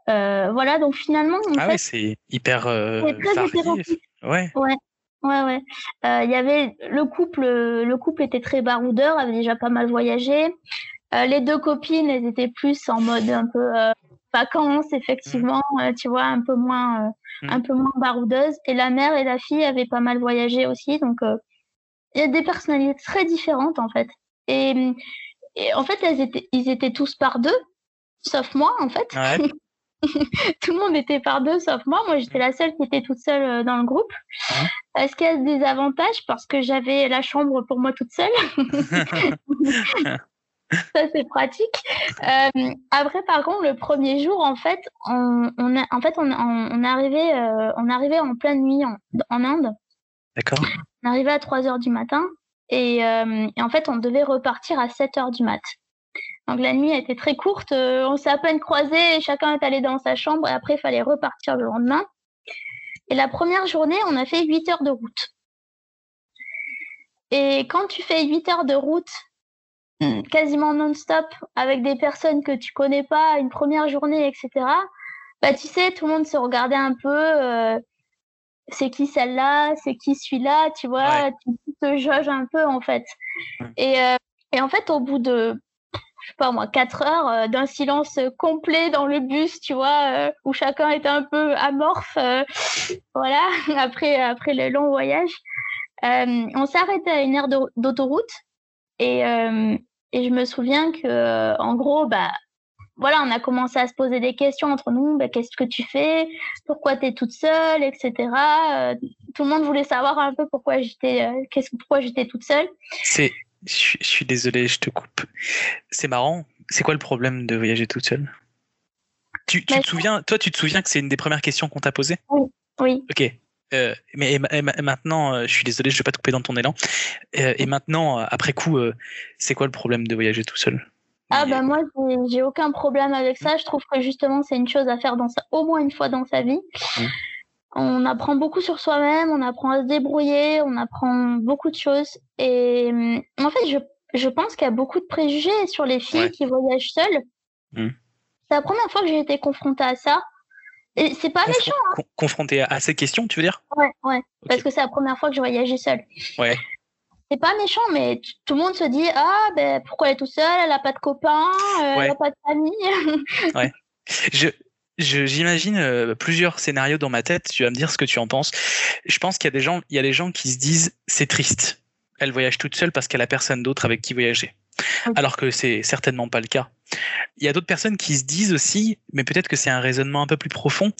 voilà, donc finalement. ah ouais, c'est hyper euh, Ouais. Ouais. Ouais, ouais. Euh, il y avait le couple, le couple était très baroudeur, avait déjà pas mal voyagé. les deux copines, elles étaient plus en mode un peu vacances, effectivement, mmh. tu vois, un peu moins, mmh. un peu moins baroudeuse. Et la mère et la fille avaient pas mal voyagé aussi, donc il y a des personnalités très différentes en fait. Et, et en fait, elles étaient, ils étaient tous par deux, sauf moi en fait. Ouais. [laughs] [laughs] tout le monde était par deux sauf moi. Moi, j'étais la seule qui était toute seule euh, dans le groupe. Est-ce qu'il y a des avantages? Parce que j'avais la chambre pour moi toute seule. [laughs] Ça, c'est pratique. Euh, après, par contre, le premier jour, en fait, on, en fait, on, on, arrivait, euh, on arrivait en pleine nuit en, Inde. D'accord. On arrivait à 3 heures du matin et, et, en fait, on devait repartir à 7 heures du mat. Donc la nuit a été très courte, euh, on s'est à peine croisés, chacun est allé dans sa chambre et après il fallait repartir le lendemain. Et la première journée, on a fait 8 heures de route. Et quand tu fais 8 heures de route hmm. quasiment non-stop avec des personnes que tu connais pas, une première journée, etc., bah tu sais, tout le monde se regardait un peu. Euh, c'est qui celle-là, c'est qui celui-là, tu vois, tu te jauges un peu en fait. Et, euh, et en fait, au bout de pas moi, quatre heures euh, d'un silence complet dans le bus, tu vois, euh, où chacun était un peu amorphe, euh, voilà, [laughs] après, après le long voyage. on s'est arrêté à une aire d'autoroute et, et je me souviens que, en gros, bah, voilà, on a commencé à se poser des questions entre nous. Bah, qu'est-ce que tu fais Pourquoi tu es toute seule Etc. tout le monde voulait savoir un peu pourquoi j'étais, qu'est-ce, pourquoi j'étais toute seule. Je, suis désolé, je te coupe. C'est marrant. C'est quoi le problème de voyager toute seule? Tu, te souviens, toi, tu te souviens que c'est une des premières questions qu'on t'a posées? Oui. Ok. euh, mais maintenant, je suis désolé, je vais pas te couper dans ton élan. et maintenant, après coup, c'est quoi le problème de voyager tout seul Ah bah moi, j'ai aucun problème avec ça. Je trouve que justement, c'est une chose à faire dans au moins une fois dans sa vie. Mmh. On apprend beaucoup sur soi-même, on apprend à se débrouiller, on apprend beaucoup de choses. Et en fait, je, je pense qu'il y a beaucoup de préjugés sur les filles qui voyagent seules. Mmh. C'est la première fois que j'ai été confrontée à ça. Et c'est pas méchant. Hein. Confrontée à ces questions, tu veux dire? Ouais, ouais. Parce que c'est la première fois que je voyageais seule. Ouais. C'est pas méchant, mais tout le monde se dit Ah, ben pourquoi elle est tout seule? Elle a pas de copains, euh, elle a pas de famille. [laughs] ouais. Je, j'imagine euh, plusieurs scénarios dans ma tête. Tu vas me dire ce que tu en penses. Je pense qu'il y a des gens, il y a des gens qui se disent c'est triste. Elle voyage toute seule parce qu'elle a personne d'autre avec qui voyager. Alors que c'est certainement pas le cas. Il y a d'autres personnes qui se disent aussi, mais peut-être que c'est un raisonnement un peu plus profond,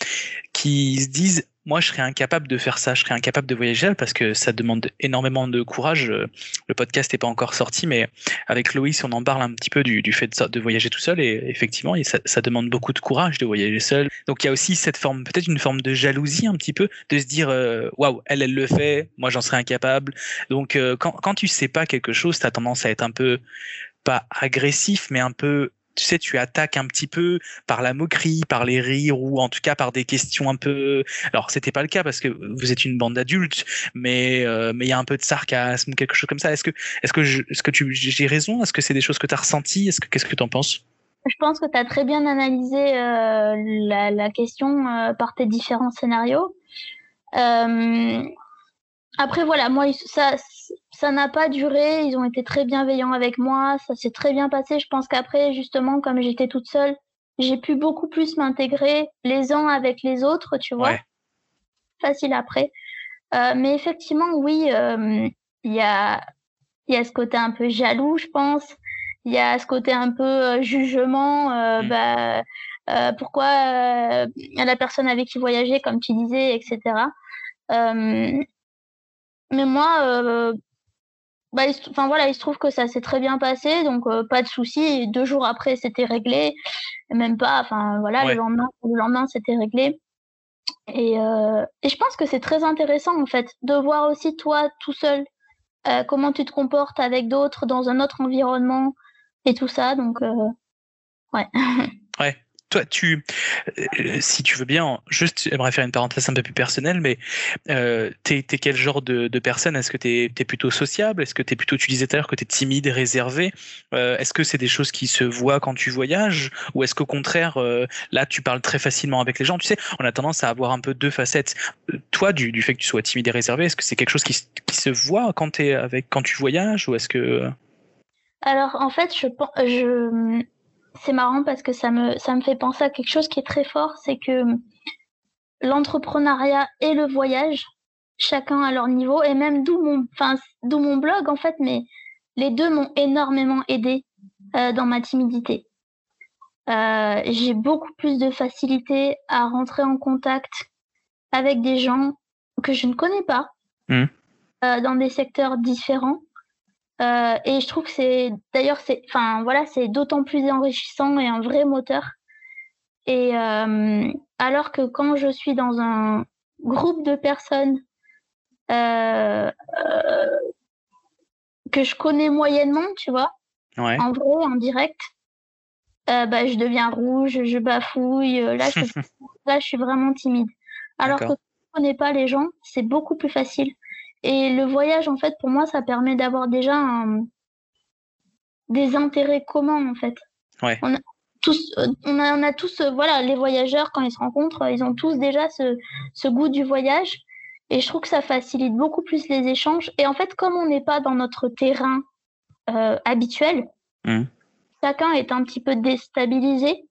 qui se disent moi, je serais incapable de faire ça, je serais incapable de voyager parce que ça demande énormément de courage. Le podcast n'est pas encore sorti, mais avec Loïs, on en parle un petit peu du, fait de, voyager tout seul et effectivement, ça, demande beaucoup de courage de voyager seul. Donc, il y a aussi cette forme, peut-être une forme de jalousie un petit peu, de se dire euh, waouh, elle, elle le fait, moi, j'en serais incapable. Donc, euh, quand, quand tu sais pas quelque chose, tu as tendance à être un peu pas agressif, mais un peu tu sais, tu attaques un petit peu par la moquerie, par les rires ou en tout cas par des questions un peu. Alors, c'était pas le cas parce que vous êtes une bande d'adultes, mais euh, mais il y a un peu de sarcasme, quelque chose comme ça. Est-ce que est-ce que est-ce que tu j'ai raison? Est-ce que c'est des choses que tu as ressenties? Est-ce que qu'est-ce que tu en penses? Je pense que tu as très bien analysé euh, la, la, question euh, par tes différents scénarios. après voilà, moi ça ça n'a pas duré, ils ont été très bienveillants avec moi, ça s'est très bien passé. Je pense qu'après, justement, comme j'étais toute seule, j'ai pu beaucoup plus m'intégrer les uns avec les autres, tu vois. Facile après. Euh, mais effectivement, oui, euh, il y, a, y a ce côté un peu jaloux, je pense. Il y a ce côté un peu euh, jugement. Mm. Bah, pourquoi la personne avec qui voyager, comme tu disais, etc. mais moi, bah, enfin voilà, il se trouve que ça s'est très bien passé, donc euh, pas de souci. Deux jours après, c'était réglé, même pas. Enfin voilà, le lendemain, le lendemain, c'était réglé. Et, euh, et, je pense que c'est très intéressant en fait de voir aussi toi tout seul euh, comment tu te comportes avec d'autres dans un autre environnement et tout ça. Donc euh, ouais. [laughs] Ouais toi, tu, euh, si tu veux bien, juste, j'aimerais faire une parenthèse un peu plus personnelle, mais euh, t'es es quel genre de, personne? Est-ce que t'es es plutôt sociable? Est-ce que t'es plutôt, tu disais tout à l'heure que t'es timide réservé euh, Est-ce que c'est des choses qui se voient quand tu voyages? Ou est-ce qu'au contraire, euh, là, tu parles très facilement avec les gens? Tu sais, on a tendance à avoir un peu deux facettes. Euh, toi, du, fait que tu sois timide et réservé, est-ce que c'est quelque chose qui, qui se voit quand, es avec, quand tu voyages? Ou est-ce que... Alors, en fait, je, je c'est marrant parce que ça me, ça me fait penser à quelque chose qui est très fort, c'est que l'entrepreneuriat et le voyage, chacun à leur niveau, et même d'où mon, enfin, d'où mon blog en fait, mais les deux m'ont énormément aidé euh, dans ma timidité. Euh, j'ai beaucoup plus de facilité à rentrer en contact avec des gens que je ne connais pas mmh. euh, dans des secteurs différents euh, et je trouve que c'est, d'ailleurs, c'est, enfin voilà, c'est d'autant plus enrichissant et un vrai moteur. Et euh, alors que quand je suis dans un groupe de personnes euh, que je connais moyennement, tu vois, en vrai, en direct, bah, je deviens rouge, je bafouille. Là, je, [laughs] là, je suis vraiment timide. Alors que quand je connais pas les gens, c'est beaucoup plus facile. Et le voyage, en fait, pour moi, ça permet d'avoir déjà des intérêts communs, en fait. Ouais. On a tous, on a, on a tous, voilà, les voyageurs, quand ils se rencontrent, ils ont tous déjà ce, ce goût du voyage. Et je trouve que ça facilite beaucoup plus les échanges. Et en fait, comme on n'est pas dans notre terrain euh, habituel, mmh. chacun est un petit peu déstabilisé.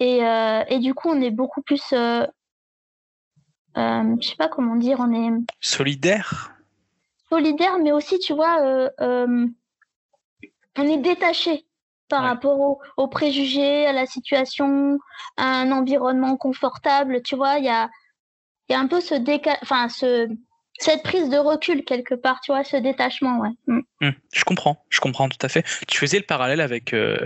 Et, euh, et du coup, on est beaucoup plus euh, euh, je sais pas comment dire, on est solidaire? Solidaire, mais aussi, tu vois, euh, euh, on est détaché par rapport aux, préjugés, à la situation, à un environnement confortable. Tu vois, il y a, y a un peu ce décal, enfin ce cette prise de recul quelque part, tu vois, ce détachement, ouais. Mm. Mm. je comprends, je comprends tout à fait. Tu faisais le parallèle avec euh,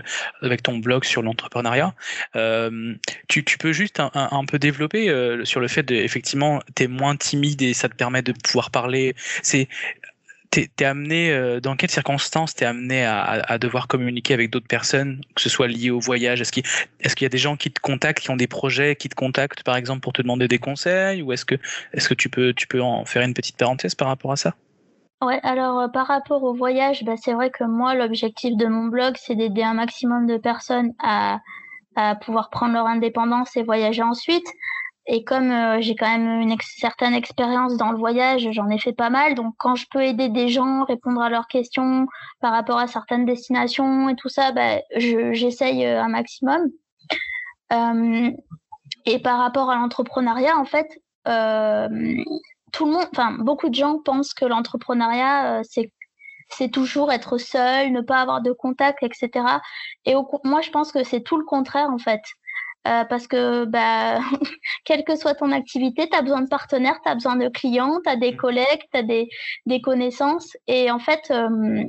avec ton blog sur l'entrepreneuriat. Euh, tu, tu, peux juste un, un, peu développer euh, sur le fait de effectivement t'es moins timide et ça te permet de pouvoir parler. C'est t'es es amené, euh, dans quelles circonstances t'es amené à, devoir communiquer avec d'autres personnes, que ce soit lié au voyage? Est-ce qu'il y a des gens qui te contactent, qui ont des projets, qui te contactent par exemple pour te demander des conseils? Ou est-ce que, tu, peux, en faire une petite parenthèse par rapport à ça? Ouais, alors euh, par rapport au voyage, bah, c'est vrai que moi, l'objectif de mon blog, c'est d'aider un maximum de personnes à pouvoir prendre leur indépendance et voyager ensuite. Et comme euh, j'ai quand même une certaine expérience dans le voyage, j'en ai fait pas mal. Donc quand je peux aider des gens, répondre à leurs questions par rapport à certaines destinations et tout ça, bah, j'essaye euh, un maximum. Euh, et par rapport à l'entrepreneuriat, en fait, tout le monde, enfin beaucoup de gens pensent que l'entrepreneuriat c'est c'est toujours être seul, ne pas avoir de contact, etc. Et moi, je pense que c'est tout le contraire en fait. Euh, parce que bah, [laughs] quelle que soit ton activité, tu as besoin de partenaires, tu as besoin de clients, tu as des mm. collègues, tu as des, des, connaissances. Et en fait, euh,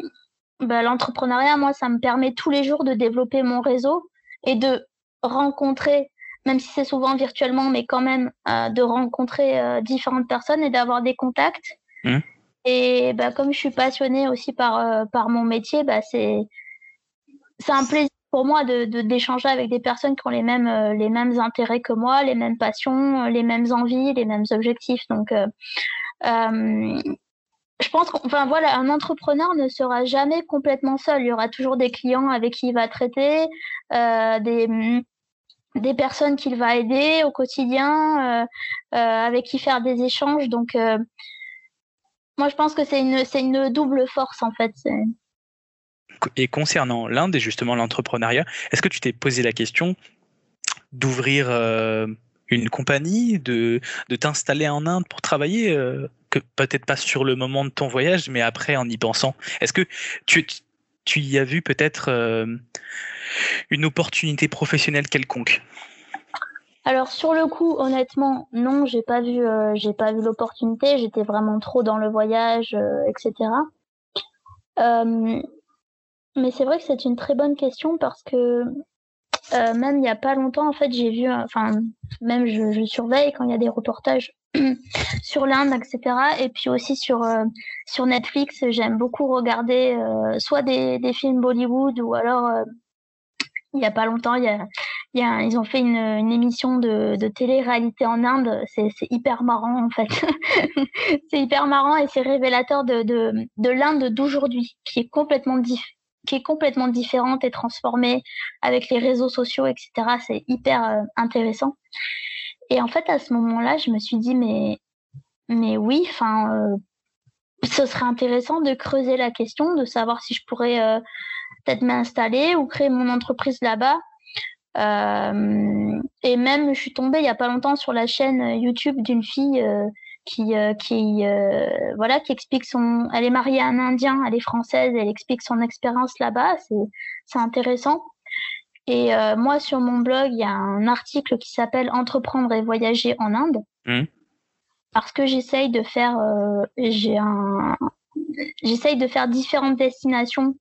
bah, l'entrepreneuriat, moi, ça me permet tous les jours de développer mon réseau et de rencontrer, même si c'est souvent virtuellement, mais quand même, euh, de rencontrer différentes personnes et d'avoir des contacts. Mm. Et bah, comme je suis passionnée aussi par, par mon métier, bah, c'est un plaisir pour moi de d'échanger avec des personnes qui ont les mêmes euh, les mêmes intérêts que moi, les mêmes passions, euh, les mêmes envies, les mêmes objectifs. Donc euh, euh je pense qu'enfin voilà, un entrepreneur ne sera jamais complètement seul. Il y aura toujours des clients avec qui il va traiter, des des personnes qu'il va aider au quotidien, avec qui faire des échanges. Donc moi je pense que c'est une c'est une double force en fait. Et concernant l'Inde et justement l'entrepreneuriat, est-ce que tu t'es posé la question d'ouvrir euh, une compagnie, de, de t'installer en Inde pour travailler, euh, peut-être pas sur le moment de ton voyage, mais après en y pensant? Est-ce que tu, tu y as vu peut-être euh, une opportunité professionnelle quelconque? Alors sur le coup, honnêtement, non, j'ai pas vu, j'ai pas vu l'opportunité. J'étais vraiment trop dans le voyage, etc. Mais c'est vrai que c'est une très bonne question parce que euh, même il n'y a pas longtemps, en fait, j'ai vu, enfin, même je, surveille quand il y a des reportages [clears throat] sur l'Inde, etc. Et puis aussi sur, euh, sur Netflix, j'aime beaucoup regarder euh, soit des, des, films Bollywood ou alors, euh, il n'y a pas longtemps, y a, ils ont fait une, émission de, de télé-réalité en Inde. C'est hyper marrant, en fait. [laughs] c'est hyper marrant et c'est révélateur de, de, de l'Inde d'aujourd'hui, qui est complètement différent qui est complètement différente et transformée avec les réseaux sociaux, etc. C'est hyper euh, intéressant. Et en fait, à ce moment-là, je me suis dit, mais, mais oui, enfin, euh, ce serait intéressant de creuser la question, de savoir si je pourrais euh, peut-être m'installer ou créer mon entreprise là-bas. et même, je suis tombée il y a pas longtemps sur la chaîne YouTube d'une fille qui, euh, qui euh, voilà, qui explique son. Elle est mariée à un Indien, elle est française, elle explique son expérience là-bas. C'est intéressant. Et euh, moi, sur mon blog, il y a un article qui s'appelle Entreprendre et voyager en Inde. Mmh. Parce que j'essaye de faire, j'ai un, j'essaye de faire différentes destinations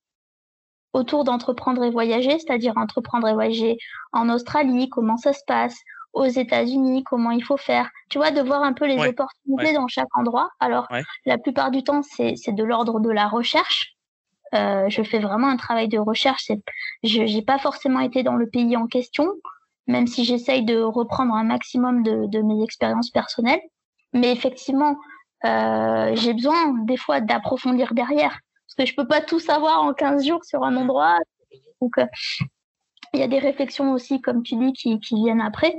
autour d'entreprendre et voyager, c'est-à-dire entreprendre et voyager en Australie, comment ça se passe, aux États-Unis, comment il faut faire. Tu vois, de voir un peu les opportunités dans chaque endroit. Alors, la plupart du temps, c'est de l'ordre de la recherche. Euh, je fais vraiment un travail de recherche. Je n'ai pas forcément été dans le pays en question, même si j'essaye de reprendre un maximum de, de mes expériences personnelles. Mais effectivement, euh, j'ai besoin des fois d'approfondir derrière. Parce que je peux pas tout savoir en 15 jours sur un endroit. Donc, euh, il y a des réflexions aussi, comme tu dis, qui, qui viennent après.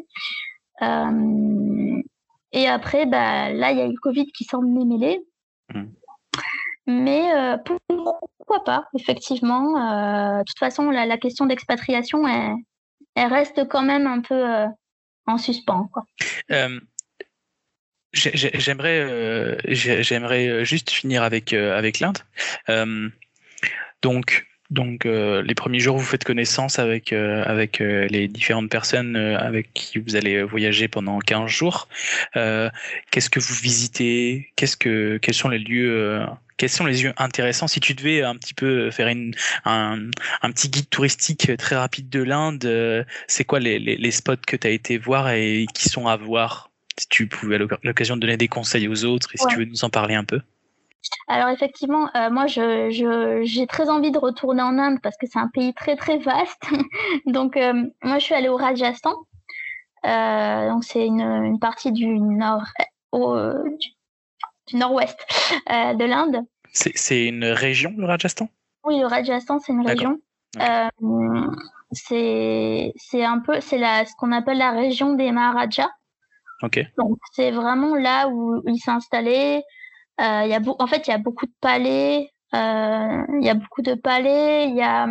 Euh, et après, bah, là, il y a eu le Covid qui semble mêler. Mmh. Mais euh, pourquoi pas, effectivement. Euh, de toute façon, la, la question d'expatriation, elle, elle, reste quand même un peu en suspens. Quoi. J'aimerais, j'aimerais juste finir avec, avec l'Inde. donc, Donc les premiers jours, vous faites connaissance avec avec les différentes personnes avec qui vous allez voyager pendant 15 jours. Qu'est-ce que vous visitez? Qu'est-ce que quels sont les lieux quels sont les lieux intéressants? Si tu devais un petit peu faire une, un, un petit guide touristique très rapide de l'Inde, c'est quoi les, les, les, spots que tu as été voir et qui sont à voir? Si tu pouvais à l'occasion de donner des conseils aux autres et si tu veux nous en parler un peu. Alors effectivement, euh, moi j'ai je, très envie de retourner en Inde parce que c'est un pays très très vaste. [laughs] donc euh, moi je suis allée au Rajasthan. Euh, donc c'est une, une, partie du nord au, du, du nord-ouest de l'Inde. C'est une région le Rajasthan? Oui, le Rajasthan c'est une région. c'est un peu c'est ce qu'on appelle la région des Maharajas. Ok. Donc c'est vraiment là où il s'est installé. Euh, y a en fait, il y a beaucoup de palais. Euh, il y a beaucoup de palais. Il y a,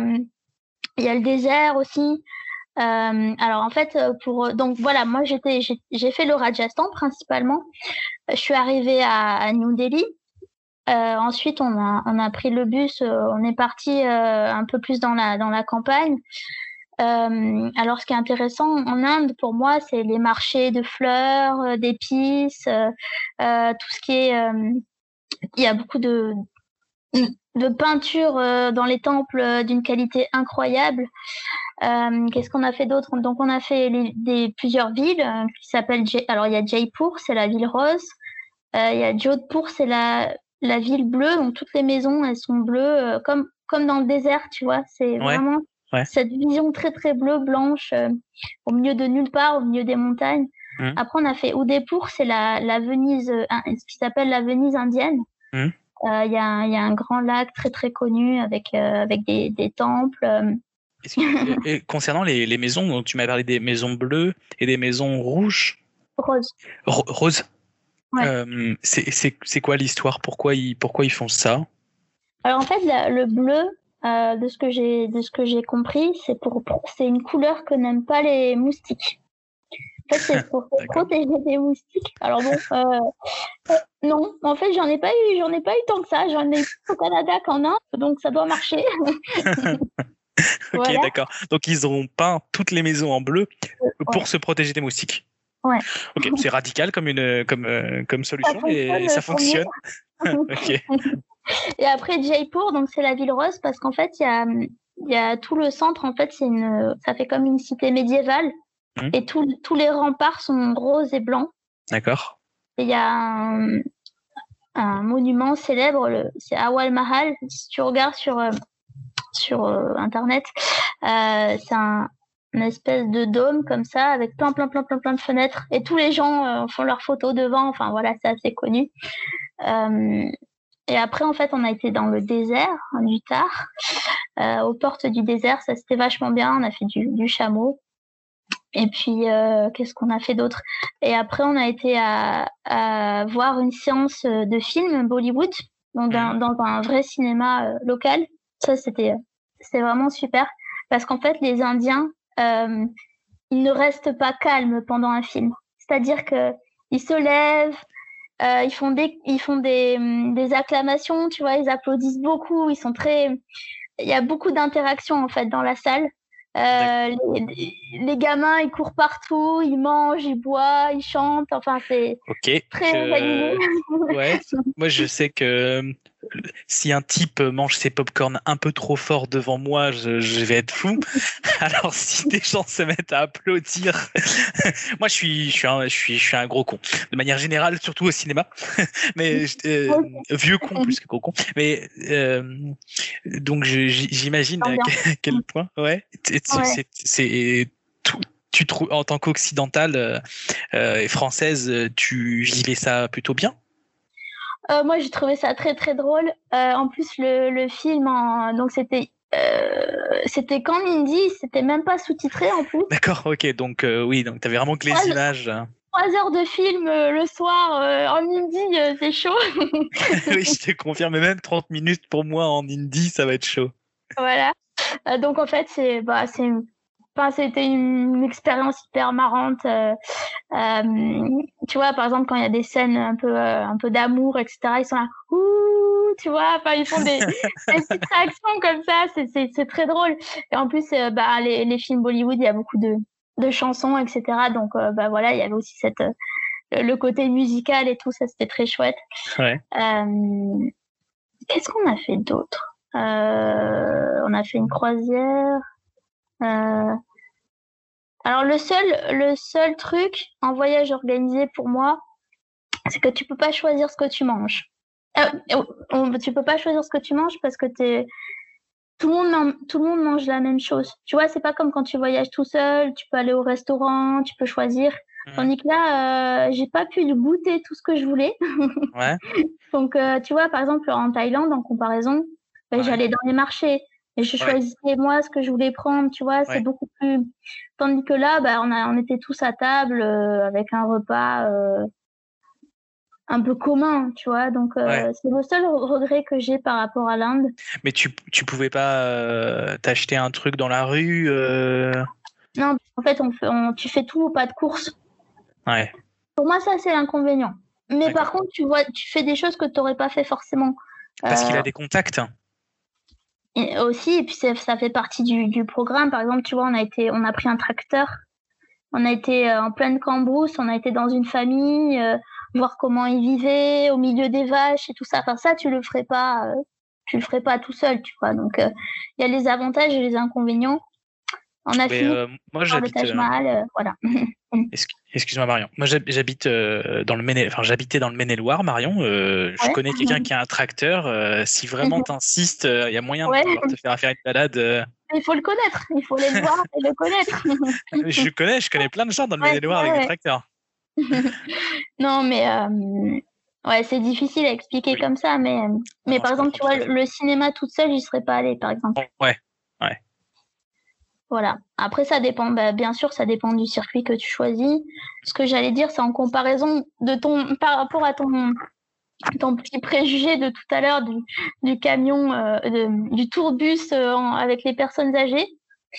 y a le désert aussi. Euh, alors en fait, pour donc voilà, moi j'ai fait le Rajasthan principalement. Je suis arrivée à, New Delhi. Euh, ensuite, on a, on a pris le bus, on est parti un peu plus dans la, dans la campagne. Euh, alors, ce qui est intéressant en Inde, pour moi, c'est les marchés de fleurs, d'épices, euh, tout ce qui est il y a beaucoup de, de peintures euh, dans les temples euh, d'une qualité incroyable. Euh, Qu'est-ce qu'on a fait d'autre? Donc on a fait des, plusieurs villes euh, qui s'appellent. Alors il y a Jaipur, c'est la ville rose. Euh, il y a Jodhpur, c'est la, la ville bleue. Donc toutes les maisons elles sont bleues, comme comme dans le désert, tu vois. C'est vraiment cette vision très très bleue blanche au milieu de nulle part, au milieu des montagnes. Mmh. Après, on a fait Udaipur, c'est la, la Venise, ce qui s'appelle la Venise indienne. Mmh. Euh, il y, y, a un grand lac très très connu avec, euh, avec des, des temples. Euh. et concernant les, les, maisons, donc tu m'as parlé des maisons bleues et des maisons rouges. Rose. rose. Ouais. c'est quoi l'histoire? Pourquoi ils, pourquoi ils font ça? Alors en fait, le bleu, euh, de ce que j'ai de ce que j'ai compris, c'est pour, c'est une couleur que n'aiment pas les moustiques. En fait, c'est [laughs] pour protéger des moustiques. Alors bon, euh, euh, non, en fait, j'en ai pas eu, j'en ai pas eu tant que ça. J'en ai eu au Canada qu'en Inde, donc ça doit marcher. [laughs] [laughs] ok, d'accord. Donc ils auront peint toutes les maisons en bleu pour se protéger des moustiques. Ouais. Ok, c'est radical comme une comme euh, comme solution et ça fonctionne. ok. Et après Jaipur, donc c'est la ville rose parce qu'en fait il y a il y a tout le centre en fait c'est une ça fait comme une cité médiévale Mmh. Et tous les remparts sont roses et blancs. D'accord. Il y a un, un monument célèbre, c'est Awal Mahal. Si tu regardes sur, euh, sur euh, Internet, euh, c'est un, une espèce de dôme comme ça, avec plein, plein, plein, plein, plein de fenêtres. Et tous les gens font leurs photos devant. Enfin, voilà, c'est assez connu. et après, en fait, on a été dans le désert, du tard, aux portes du désert. Ça, c'était vachement bien. On a fait du, du chameau. Et puis, euh, qu'est-ce qu'on a fait d'autre? Et après, on a été à, à, voir une séance de film Bollywood, donc dans, mmh. dans un vrai cinéma euh, local. Ça, c'était c'est vraiment super parce qu'en fait, les Indiens, euh, ils ne restent pas calmes pendant un film. C'est-à-dire que ils se lèvent, euh, ils font des ils font des, des acclamations, tu vois, ils applaudissent beaucoup, ils sont très il y a beaucoup d'interactions en fait dans la salle euh, les, gamins, ils courent partout, ils mangent, ils boivent, ils chantent. Enfin, c'est très ouais. [laughs] Moi, je sais que si un type mange ses popcorn un peu trop fort devant moi, je, vais être fou. [laughs] Alors si des gens se mettent à applaudir, [laughs] moi je suis, je suis, un, je suis, je suis un gros con. De manière générale, surtout au cinéma, [laughs] mais euh, vieux con plus que gros con. Mais euh, donc j'imagine à quel point, ouais, c'est tu trouves en tant qu'occidentale euh, et française, tu vivais ça plutôt bien? Euh, moi, j'ai trouvé ça très très drôle. Euh, en plus, le, le film, en... donc c'était euh, c'était c'était même pas sous-titré en plus. D'accord, ok, donc euh, oui, donc t'avais vraiment que les images. Trois heures de film le soir en hindi, c'est chaud. [laughs] oui, je te confirme, même 30 minutes pour moi en hindi, ça va être chaud. Voilà. donc en fait, c'est bah, c'est c'était une, expérience hyper marrante. Euh, euh, tu vois, par exemple, quand il y a des scènes un peu, euh, un peu d'amour, etc., ils sont là, ouh, tu vois, enfin, ils font des, [laughs] petites réactions comme ça, c'est très drôle. Et en plus, bah, les, les, films Bollywood, il y a beaucoup de, de chansons, etc. Donc, bah, voilà, il y avait aussi cette, le côté musical et tout, ça, c'était très chouette. Ouais. Qu'est-ce qu'on a fait d'autre? On a fait une croisière. Euh, alors le seul, le seul truc en voyage organisé pour moi, c'est que tu peux pas choisir ce que tu manges. Euh, tu peux pas choisir ce que tu manges parce que es, tout le monde tout le monde mange la même chose. Tu vois, c'est pas comme quand tu voyages tout seul, tu peux aller au restaurant, tu peux choisir. Mmh. Tandis que là, euh, j'ai pas pu goûter tout ce que je voulais. Ouais. [laughs] Donc, euh, tu vois, par exemple, en Thaïlande, en comparaison, ben, j'allais dans les marchés. Et je choisissais moi ce que je voulais prendre, tu vois, c'est beaucoup plus. Tandis que là, bah, on, a, on était tous à table euh, avec un repas euh, un peu commun, tu vois. Donc, euh, c'est le seul regret que j'ai par rapport à l'Inde. Mais tu, tu pouvais pas t'acheter un truc dans la rue Non, en fait, on, fait, tu fais tout au pas de course. Ouais. Pour moi, ça, c'est l'inconvénient. Mais par contre, tu vois, tu fais des choses que tu n'aurais pas fait forcément. Parce qu'il a des contacts aussi, et puis ça fait partie du, programme. Par exemple, tu vois, on a été, on a pris un tracteur, on a été euh, en pleine cambrousse, on a été dans une famille, euh, voir comment ils vivaient au milieu des vaches et tout ça. Enfin, ça, tu le ferais pas, euh, tu le ferais pas tout seul, tu vois. Donc, il y a les avantages et les inconvénients. On a fait moi, j'habite. voilà. [laughs] Excuse-moi Marion. Moi j'habite euh, dans le Maine, enfin j'habitais dans le Maine-et-Loire, Marion. Euh, je connais quelqu'un qui a un tracteur. Euh, si vraiment t'insistes, il y a moyen de te faire faire une balade. Il faut le connaître. Il faut aller le voir et le connaître. [laughs] je connais, je connais plein de gens dans le Maine-et-Loire avec des tracteurs. [laughs] non mais ouais c'est difficile à expliquer comme ça, mais mais par exemple tu vois le, cinéma toute seule j'y serais pas allée par exemple. Ouais ouais. Voilà. Après, ça dépend, bah, bien sûr, ça dépend du circuit que tu choisis. Ce que j'allais dire, c'est en comparaison de ton, par rapport à ton, ton petit préjugé de tout à l'heure du, camion, euh, du tourbus euh, avec les personnes âgées.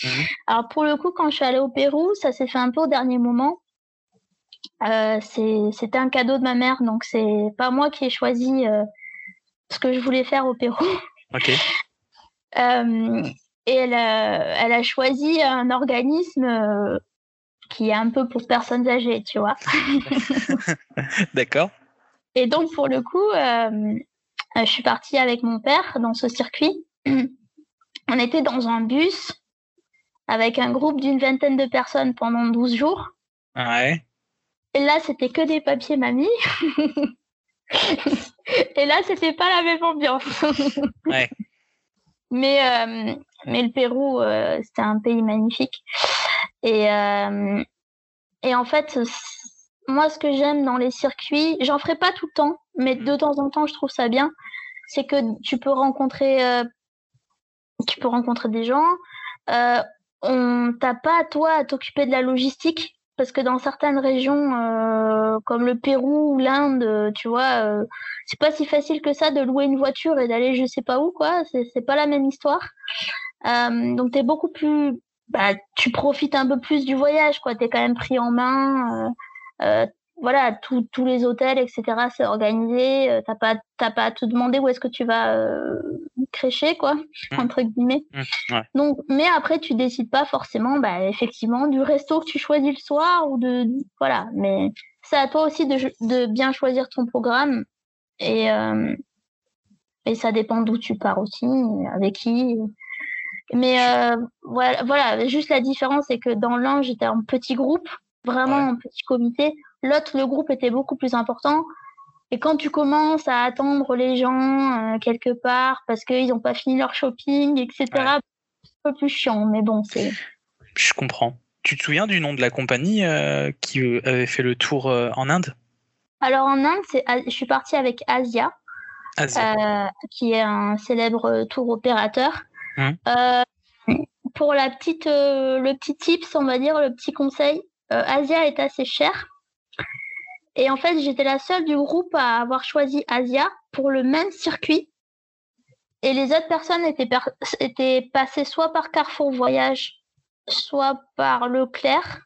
Mhm. Alors, pour le coup, quand je suis allée au Pérou, ça s'est fait un peu au dernier moment. Euh, c'était un cadeau de ma mère, donc c'est pas moi qui ai choisi ce que je voulais faire au Pérou. Ok. [laughs] Et elle a, elle a choisi un organisme euh, qui est un peu pour personnes âgées, tu vois. [laughs] D'accord. Et donc, pour le coup, euh, je suis partie avec mon père dans ce circuit. On était dans un bus avec un groupe d'une vingtaine de personnes pendant 12 jours. Ouais. Et là, c'était que des papiers mamie. [laughs] Et là, c'était pas la même ambiance. ouais. Mais, euh, mais le Pérou, euh, c'était un pays magnifique. Et, euh, et en fait, moi, ce que j'aime dans les circuits, j'en ferai pas tout le temps, mais de temps en temps, je trouve ça bien, c'est que tu peux rencontrer, tu peux rencontrer des gens. on t'a pas toi à t'occuper de la logistique parce que dans certaines régions euh, comme le Pérou ou l'Inde, euh, tu vois, euh, c'est pas si facile que ça de louer une voiture et d'aller je sais pas où, quoi. C'est pas la même histoire. donc t'es beaucoup plus, bah, tu profites un peu plus du voyage, quoi. T'es quand même pris en main voilà, tous les hôtels, etc., c'est organisé. Euh, t'as pas, t'as pas à te demander où est-ce que tu vas euh, crécher, quoi, mmh. entre guillemets. Mmh, Donc, mais après, tu décides pas forcément, bah, effectivement, du resto que tu choisis le soir ou de, voilà. Mais c'est à toi aussi de, de, bien choisir ton programme et euh, et ça dépend d'où tu pars aussi, avec qui. Mais voilà, voilà, juste la différence, c'est que dans l'un, j'étais en petit groupe, vraiment en petit comité. L'autre, le groupe était beaucoup plus important. Et quand tu commences à attendre les gens euh, quelque part parce qu'ils n'ont pas fini leur shopping, etc., c'est un peu plus chiant. Mais bon, c'est. Je comprends. Tu te souviens du nom de la compagnie euh, qui euh, avait fait le tour en Inde? Alors en Inde, je suis partie avec Asia, qui est un célèbre tour opérateur. Hum. pour la petite, le petit tips, on va dire, le petit conseil, Asia est assez cher. Et en fait, j'étais la seule du groupe à avoir choisi Asia pour le même circuit. Et les autres personnes étaient, étaient passées soit par Carrefour Voyage, soit par Leclerc.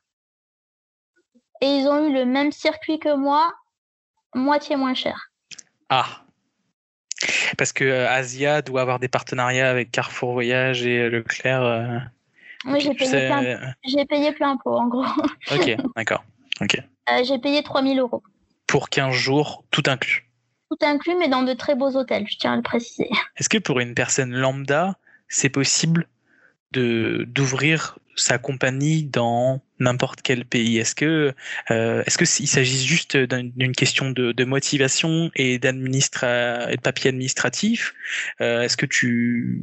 Et ils ont eu le même circuit que moi, moitié moins cher. Ah Parce que euh, Asia doit avoir des partenariats avec Carrefour Voyage et Leclerc. Euh, oui, j'ai payé, plein... j'ai payé plein pot, en gros. Ok, d'accord. Ok. Euh, j'ai payé 3000 euros. Pour 15 jours, tout inclus Tout inclus, mais dans de très beaux hôtels, je tiens à le préciser. [laughs] Est-ce que pour une personne lambda, c'est possible de d'ouvrir sa compagnie dans n'importe quel pays? Est-ce que euh, est-ce que il s'agit juste d'une question de, motivation et et de papier administratif? Euh, Est-ce que tu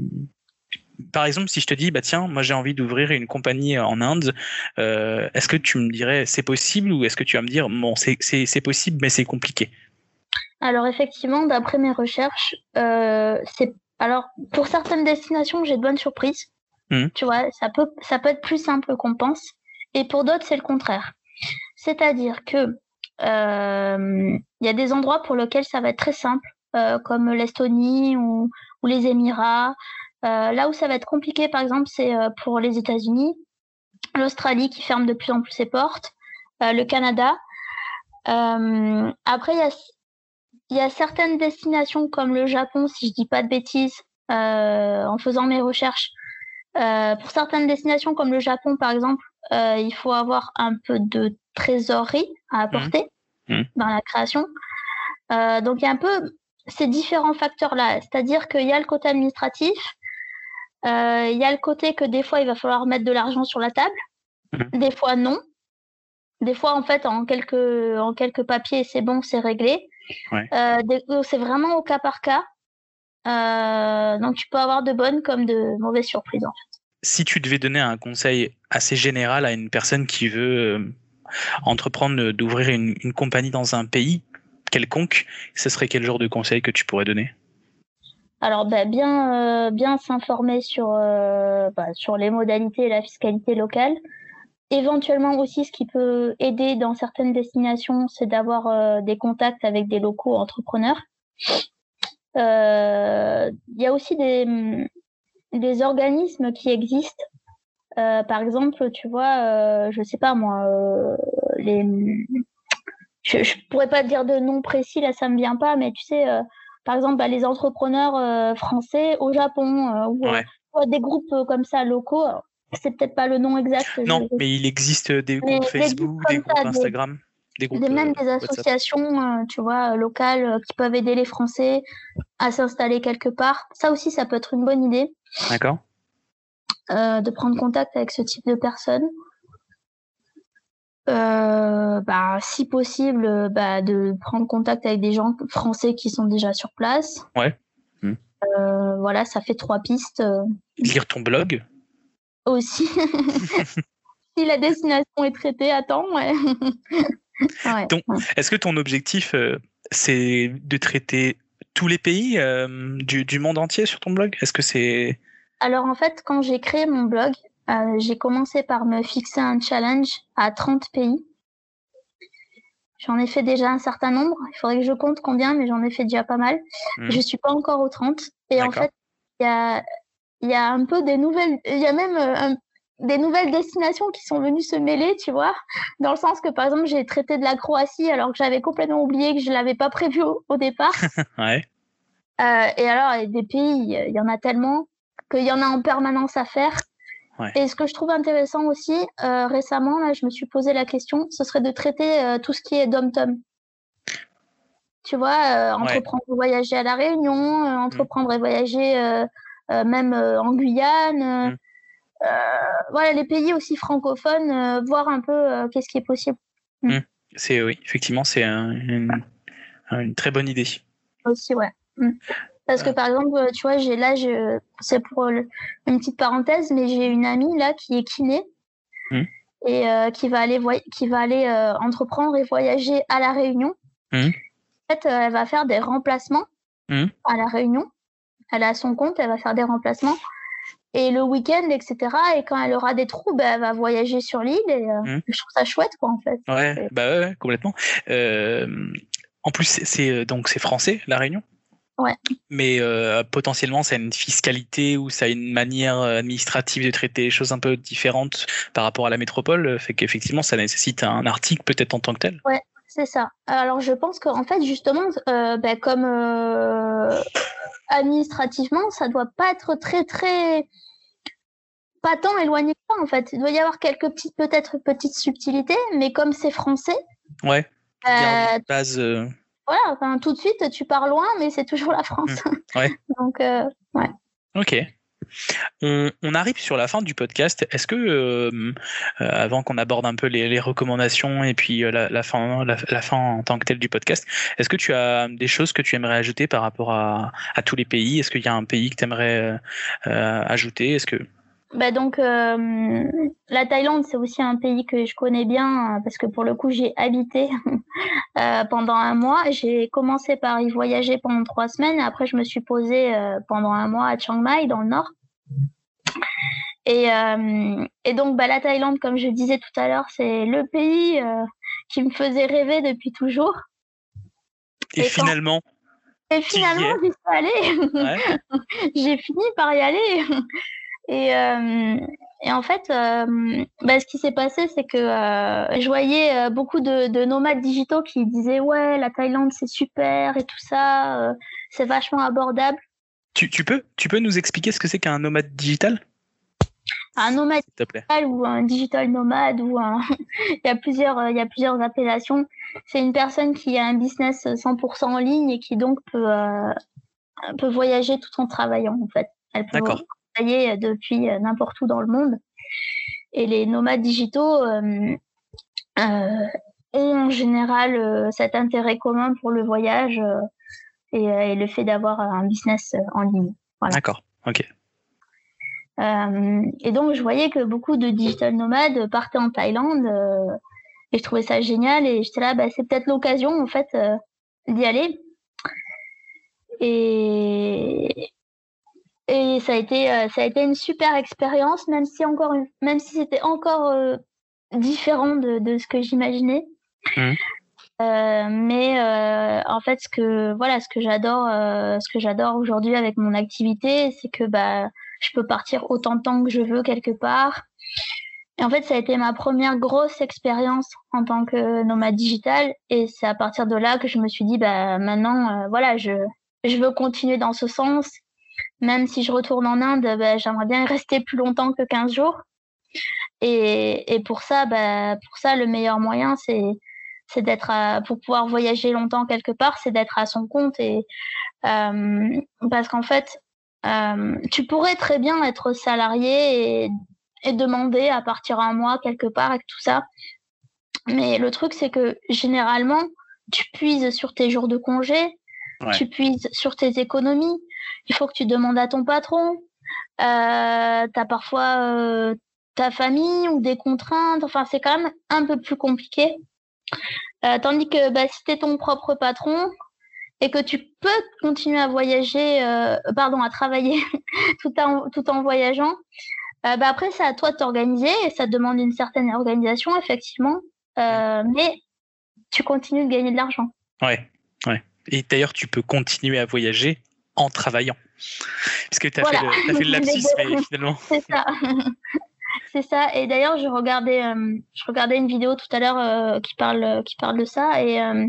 par exemple, si je te dis, bah tiens, moi j'ai envie d'ouvrir une compagnie en Inde, euh, est-ce que tu me dirais c'est possible ou est-ce que tu vas me dire bon c'est possible mais c'est compliqué? Alors effectivement, d'après mes recherches, c'est alors pour certaines destinations j'ai de bonnes surprises. Mmh. Tu vois, ça peut, ça peut être plus simple qu'on pense. Et pour d'autres, c'est le contraire. C'est-à-dire que euh, il y a des endroits pour lesquels ça va être très simple, euh, comme l'Estonie ou, ou, les Émirats. Euh, là où ça va être compliqué, par exemple, c'est pour les États-Unis, l'Australie qui ferme de plus en plus ses portes, le Canada. après, il y a, y a certaines destinations comme le Japon, si je dis pas de bêtises, en faisant mes recherches, euh, pour certaines destinations comme le Japon, par exemple, euh, il faut avoir un peu de trésorerie à mmh. apporter mmh. dans la création. Euh, donc il y a un peu ces différents facteurs-là. C'est-à-dire qu'il y a le côté administratif, il y a le côté que des fois il va falloir mettre de l'argent sur la table, mmh. des fois non. Des fois, en fait, en quelques, en quelques papiers, c'est bon, c'est réglé. c'est vraiment au cas par cas. Euh, donc tu peux avoir de bonnes comme de mauvaises surprises en fait. Si tu devais donner un conseil assez général à une personne qui veut euh, entreprendre d'ouvrir une, compagnie dans un pays quelconque, ce serait quel genre de conseil que tu pourrais donner? Alors bah, bien, euh, bien s'informer sur, bah, sur les modalités et la fiscalité locale. Éventuellement aussi, ce qui peut aider dans certaines destinations, c'est d'avoir des contacts avec des locaux entrepreneurs. Euh, il y a aussi des, des organismes qui existent. Euh, par exemple, tu vois, euh, je sais pas moi, les, je, je pourrais pas te dire de nom précis là, ça me vient pas, mais tu sais, par exemple, bah, les entrepreneurs français au Japon ou, des groupes comme ça locaux. C'est peut-être pas le nom exact. Non, mais il existe des groupes Facebook, des groupes, Instagram des même des associations, euh, tu vois, locales euh, qui peuvent aider les Français à s'installer quelque part. Ça aussi, ça peut être une bonne idée. D'accord. Euh, de prendre contact avec ce type de personnes. Bah, si possible, bah, de prendre contact avec des gens français qui sont déjà sur place. Ouais. Hmm. voilà, ça fait trois pistes. Lire ton blog Aussi. [laughs] si la destination est traitée, attends, ouais. [laughs] Est-ce que ton objectif, euh, c'est de traiter tous les pays euh, du, monde entier sur ton blog? Est-ce que c'est... Alors en fait, quand j'ai créé mon blog, euh, j'ai commencé par me fixer un challenge à 30 pays. J'en ai fait déjà un certain nombre. Il faudrait que je compte combien, mais j'en ai fait déjà pas mal. Je mmh. Je suis pas encore aux 30. Et en fait, il y a, y a un peu des nouvelles. Il y a même un, des nouvelles destinations qui sont venues se mêler, tu vois, dans le sens que par exemple j'ai traité de la Croatie alors que j'avais complètement oublié que je l'avais pas prévu au, départ. [laughs] ouais. Euh, et alors des pays, il y en a tellement qu'il y en a en permanence à faire. Ouais. Et ce que je trouve intéressant aussi, euh, récemment, là, je me suis posé la question, ce serait de traiter euh, tout ce qui est dom-tom. Tu vois, entreprendre et voyager à La Réunion, entreprendre et voyager même en Guyane. Mm. Euh, voilà, les pays aussi francophones, euh, voir un peu euh, qu'est-ce qui est possible. Mm. Mm. C'est oui, effectivement, c'est une, une, très bonne idée. Aussi, ouais. Parce que par exemple, tu vois, j'ai là, c'est pour une petite parenthèse, mais j'ai une amie là qui est kiné et qui va aller, qui va aller entreprendre et voyager à la Réunion. En fait, elle va faire des remplacements à la Réunion. Elle a son compte, elle va faire des remplacements et le week-end, etc. Et quand elle aura des trous, bah, elle va voyager sur l'île et euh, mmh. je trouve ça chouette, quoi, en fait. Ouais, bah ouais, complètement. Euh, en plus, c'est donc c'est français, La Réunion? Ouais. Mais euh, potentiellement, ça a une fiscalité ou ça a une manière administrative de traiter les choses un peu différentes par rapport à la métropole, fait qu'effectivement, ça nécessite un article peut-être en tant que tel. Ouais, c'est ça. Alors, je pense qu'en fait, justement, euh, ben, comme euh, administrativement, ça doit pas être très, très pas tant éloigné que ça en fait. Il doit y avoir quelques petites, peut-être petites subtilités, mais comme c'est français. Ouais. Euh, base. Euh, voilà, enfin, tout de suite, tu pars loin, mais c'est toujours la France. Mmh. Ouais. [laughs] Donc, euh, ouais. Ok. On, on, arrive sur la fin du podcast. Est-ce que, euh, avant qu'on aborde un peu les, les, recommandations et puis la, la fin, la, la, fin en tant que telle du podcast, est-ce que tu as des choses que tu aimerais ajouter par rapport à, à tous les pays? Est-ce qu'il y a un pays que tu aimerais ajouter? Est-ce que bah donc euh, la Thaïlande c'est aussi un pays que je connais bien euh, parce que pour le coup j'ai habité [laughs] euh, pendant un mois. J'ai commencé par y voyager pendant trois semaines et après je me suis posée euh, pendant un mois à Chiang Mai dans le nord. Et, et donc bah, la Thaïlande comme je disais tout à l'heure c'est le pays qui me faisait rêver depuis toujours. Et, et finalement. Et finalement j'y suis allée. Ouais. [laughs] j'ai fini par y aller. Et, euh, et, en fait, euh, bah, ce qui s'est passé, c'est que euh, je voyais beaucoup de, de, nomades digitaux qui disaient ouais, la Thaïlande c'est super et tout ça, c'est vachement abordable. Tu, tu, peux, tu peux nous expliquer ce que c'est qu'un nomade digital? Un nomade digital ou un digital nomade ou un... [laughs] il y a plusieurs il y a plusieurs appellations. C'est une personne qui a un business 100% en ligne et qui donc peut peut voyager tout en travaillant en fait. Peut travailler depuis n'importe où dans le monde. Et les nomades digitaux euh, euh, ont en général euh, cet intérêt commun pour le voyage euh, et, et, le fait d'avoir un business en ligne. Voilà. D'accord, ok. et donc, je voyais que beaucoup de digital nomades partaient en Thaïlande et je trouvais ça génial et j'étais là, bah, c'est peut-être l'occasion en fait d'y aller. Et, et ça a été euh, ça a été une super expérience même si encore même si c'était encore euh, différent de, de, ce que j'imaginais. Mmh. euh, mais en fait ce que voilà ce que j'adore ce que j'adore aujourd'hui avec mon activité c'est que bah je peux partir autant de temps que je veux quelque part. Et en fait ça a été ma première grosse expérience en tant que nomade digital et c'est à partir de là que je me suis dit bah maintenant voilà je je veux continuer dans ce sens même si je retourne en Inde, bah, j'aimerais bien y rester plus longtemps que 15 jours. Et, et pour ça, bah, pour ça, le meilleur moyen, c'est c'est d'être pour pouvoir voyager longtemps quelque part, c'est d'être à son compte et euh, parce qu'en fait, euh, tu pourrais très bien être salarié et, et demander à partir un mois quelque part avec tout ça. Mais le truc, c'est que généralement, tu puises sur tes jours de congé, ouais. tu puises sur tes économies, il faut que tu demandes à ton patron. Euh, tu as parfois euh, ta famille ou des contraintes. Enfin, c'est quand même un peu plus compliqué. Euh, tandis que bah, si tu es ton propre patron et que tu peux continuer à voyager, euh, pardon, à travailler [laughs] tout, en, tout en voyageant, euh, bah, après, c'est à toi de t'organiser et ça demande une certaine organisation, effectivement. Mais tu continues de gagner de l'argent. Ouais, ouais. Et d'ailleurs, tu peux continuer à voyager en travaillant. Parce que tu as, voilà. as, fait le [laughs] lapsus, mais finalement. [laughs] C'est ça. [laughs] C'est ça. Et d'ailleurs, je regardais, euh, je regardais une vidéo tout à l'heure euh, qui parle, qui parle de ça et euh,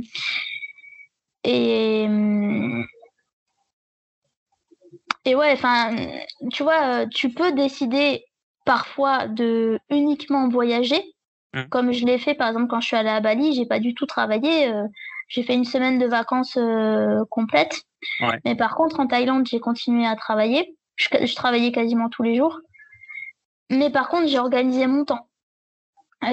et et ouais, enfin, tu vois, tu peux décider parfois de uniquement voyager, mmh. comme je l'ai fait par exemple quand je suis allée à Bali, j'ai pas du tout travaillé, j'ai fait une semaine de vacances complète. Ouais. Mais par contre, en Thaïlande, j'ai continué à travailler. Je, je, travaillais quasiment tous les jours. Mais par contre, j'ai organisé mon temps.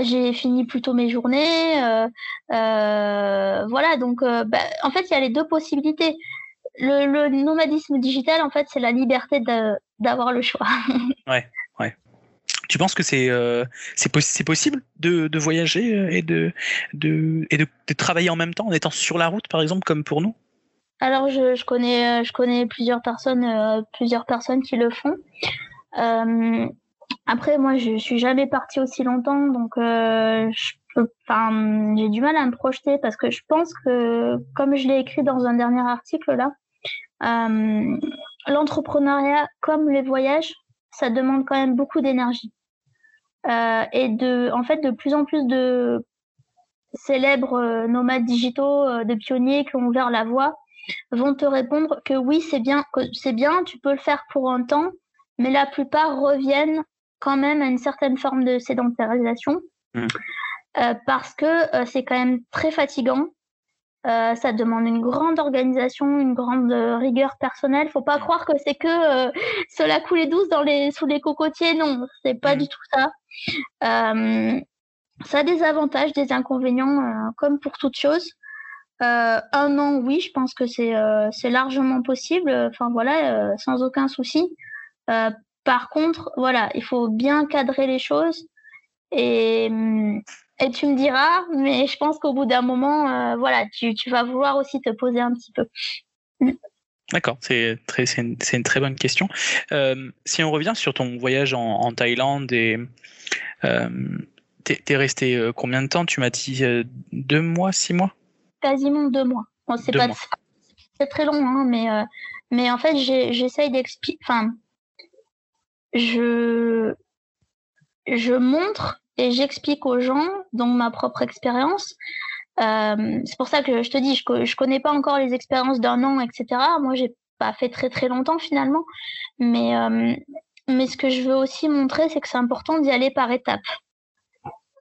J'ai fini plutôt mes journées. Euh, euh, voilà, donc euh, bah, en fait, il y a les deux possibilités. Le, le nomadisme digital, en fait, c'est la liberté d'avoir le choix. ouais. Tu penses que c'est euh, c'est possi possible de, voyager et, de, de, et de, travailler en même temps en étant sur la route, par exemple, comme pour nous? Alors je, je, connais je connais plusieurs personnes euh, plusieurs personnes qui le font. Euh, après moi je suis jamais partie aussi longtemps donc euh, je j'ai du mal à me projeter parce que je pense que comme je l'ai écrit dans un dernier article là l'entrepreneuriat comme les voyages, ça demande quand même beaucoup d'énergie. Et de, en fait, de plus en plus de célèbres nomades digitaux, de pionniers qui ont ouvert la voie, vont te répondre que oui, c'est bien, c'est bien, tu peux le faire pour un temps, mais la plupart reviennent quand même à une certaine forme de sédentarisation mmh. euh, parce que euh, c'est quand même très fatigant. Euh, ça demande une grande organisation, une grande rigueur personnelle. Faut pas mmh. croire que c'est que cela couler douce dans les sous les cocotiers. Non, c'est pas mmh. du tout ça. ça a des avantages, des inconvénients, comme pour toute chose. un an, oui, je pense que c'est c'est largement possible. Enfin voilà, sans aucun souci. Par contre, voilà, il faut bien cadrer les choses. Et, et tu me diras, mais je pense qu'au bout d'un moment, euh, voilà, tu, vas vouloir aussi te poser un petit peu. D'accord, c'est une, une, très bonne question. Euh, si on revient sur ton voyage en, Thaïlande et euh, t'es es resté combien de temps? Tu m'as dit deux mois, six mois? Quasiment deux mois. c'est pas très long, hein, mais mais en fait j'essaye d'expliquer. Enfin, je, je montre et j'explique aux gens, dans ma propre expérience. Euh, c'est pour ça que je te dis, je, je connais pas encore les expériences d'un an, etc. Moi, j'ai pas fait très très longtemps finalement, mais euh, mais ce que je veux aussi montrer, c'est que c'est important d'y aller par étapes.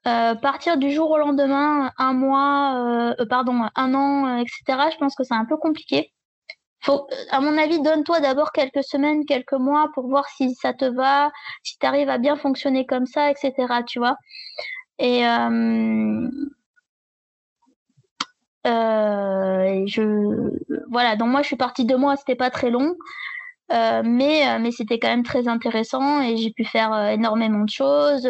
Euh, partir du jour au lendemain, un mois, pardon, un an, etc. Je pense que c'est un peu compliqué faut, à mon avis, donne-toi d'abord quelques semaines, quelques mois pour voir si ça te va, si tu arrives à bien fonctionner comme ça, etc. Tu vois. Et, euh, euh, je, voilà. Donc moi, je suis partie deux mois. C'était pas très long. Euh, mais mais c'était quand même très intéressant et j'ai pu faire énormément de choses,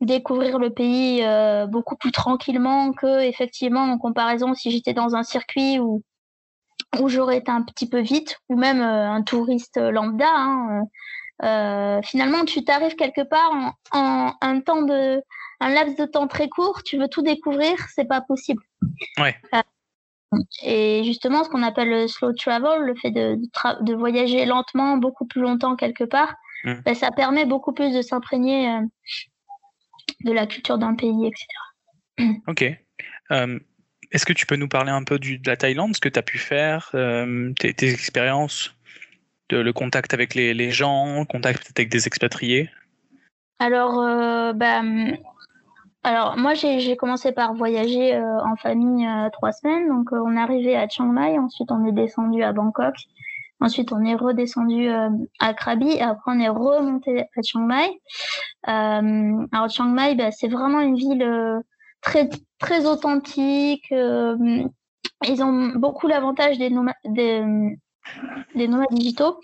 découvrir le pays beaucoup plus tranquillement que effectivement en comparaison si j'étais dans un circuit où où j'aurais été un petit peu vite, ou même euh, un touriste lambda. Hein, euh, euh, finalement, tu t'arrives quelque part en, un temps de, un laps de temps très court, tu veux tout découvrir, c'est pas possible. Ouais. et justement, ce qu'on appelle le slow travel, le fait de, de, voyager lentement, beaucoup plus longtemps quelque part, mmh. ben, ça permet beaucoup plus de s'imprégner de la culture d'un pays, etc. Ok. Est-ce que tu peux nous parler un peu de la Thaïlande, ce que tu as pu faire, euh, tes, expériences, de, le contact avec les, les, gens, contact avec des expatriés? Alors, euh, bah, alors moi j'ai commencé par voyager euh, en famille trois semaines. Donc on est arrivé à Chiang Mai, ensuite on est descendu à Bangkok, ensuite on est redescendu à Krabi et après on est remonté à Chiang Mai. alors Chiang Mai, bah, c'est vraiment une ville très très authentique. Euh, ils ont beaucoup l'avantage des, nomades, des, nomades digitaux.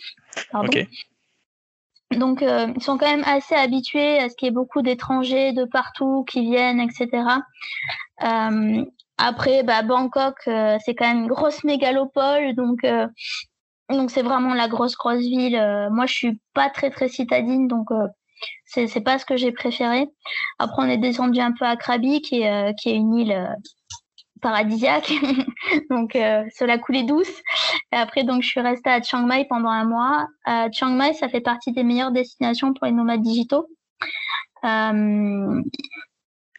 Donc, euh, ils sont quand même assez habitués à ce qu'il y ait beaucoup d'étrangers de partout qui viennent, etc. Euh, après, bah, Bangkok, c'est quand même une grosse mégalopole, donc donc c'est vraiment la grosse grosse ville. moi, je suis pas très très citadine, donc c'est c'est pas ce que j'ai préféré. Après on est descendu un peu à Krabi qui est euh, qui est une île euh, paradisiaque, [laughs] donc euh, cela coulait douce. Et après donc je suis restée à Chiang Mai pendant un mois. Chiang Mai ça fait partie des meilleures destinations pour les nomades digitaux.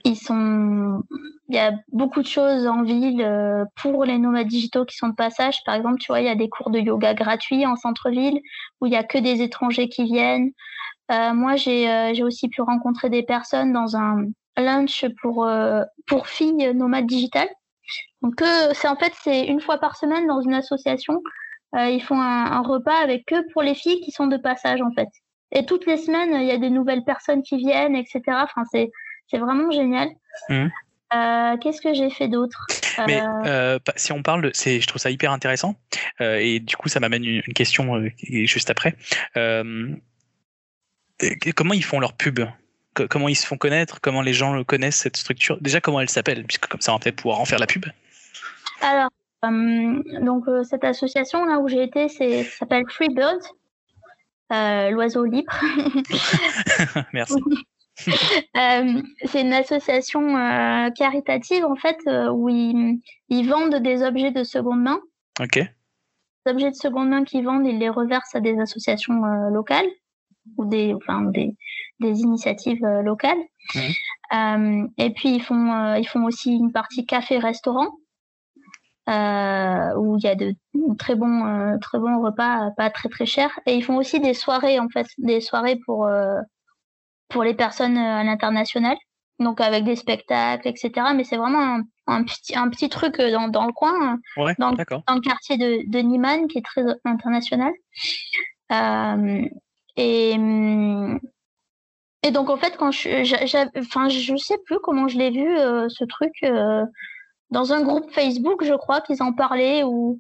ils sont, il y a beaucoup de choses en ville pour les nomades digitaux qui sont de passage. Par exemple, tu vois, il y a des cours de yoga gratuits en centre-ville où il y a que des étrangers qui viennent. Euh, moi, euh, j'ai aussi pu rencontrer des personnes dans un lunch pour, euh, pour filles nomades digitales. Donc, c'est en fait, c'est une fois par semaine dans une association. ils font un, repas avec eux pour les filles qui sont de passage, en fait. Et toutes les semaines, il y a des nouvelles personnes qui viennent, etc. Enfin, c'est, c'est vraiment génial. Mmh. qu'est-ce que j'ai fait d'autre? Mais si on parle, c'est, je trouve ça hyper intéressant. et du coup, ça m'amène une, une question juste après comment ils font leur pub? Comment ils se font connaître? Comment les gens le connaissent, cette structure? Déjà, comment elle s'appelle? Puisque comme ça, on va peut-être pouvoir en faire la pub. Alors, euh, donc, euh, cette association là où j'ai été, c'est s'appelle Free Bird, euh, l'oiseau libre. [laughs] Merci. [laughs] c'est une association caritative en fait où ils, ils, vendent des objets de seconde main. Ok. objets de seconde main qu'ils vendent, ils les reversent à des associations locales ou des, enfin, des, des initiatives locales. Mmh. et puis ils font, ils font aussi une partie café-restaurant. Euh, où il y a de très bons, euh, très bons repas, pas très très chers. Et ils font aussi des soirées en fait, des soirées pour euh, pour les personnes à l'international, donc avec des spectacles, etc. Mais c'est vraiment un, petit un petit truc dans, dans le coin, dans, le, dans, le quartier de, de Niman qui est très international. Et et donc en fait quand je, enfin je sais plus comment je l'ai vu ce truc dans un groupe Facebook, je crois qu'ils en parlaient ou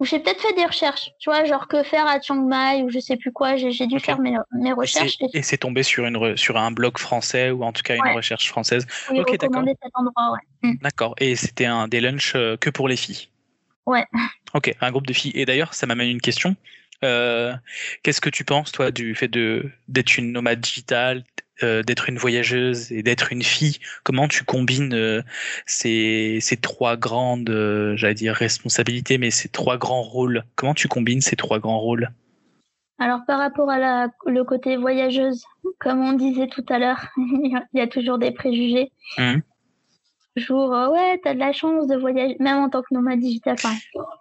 ou j'ai peut-être fait des recherches, tu vois, genre que faire à Chiang Mai ou je sais plus quoi. J'ai dû faire mes, mes recherches. Et c'est tombé sur une sur un blog français ou en tout cas une recherche française. Oui, ok, d'accord. ouais. Mm. D'accord. Et c'était un des lunchs euh, que pour les filles. Ouais. Ok, un groupe de filles. Et d'ailleurs, ça m'amène une question. Euh, qu'est-ce que tu penses, toi, du fait de d'être une nomade digitale, euh, d'être une voyageuse et d'être une fille, comment tu combines euh, ces, ces, trois grandes, j'allais dire responsabilités, mais ces trois grands rôles? Comment tu combines ces trois grands rôles? Alors par rapport à la, le côté voyageuse, comme on disait tout à l'heure, [laughs] il y a toujours des préjugés. Mmh jour, euh, ouais, t'as de la chance de voyager, même en tant que nomade digital, enfin,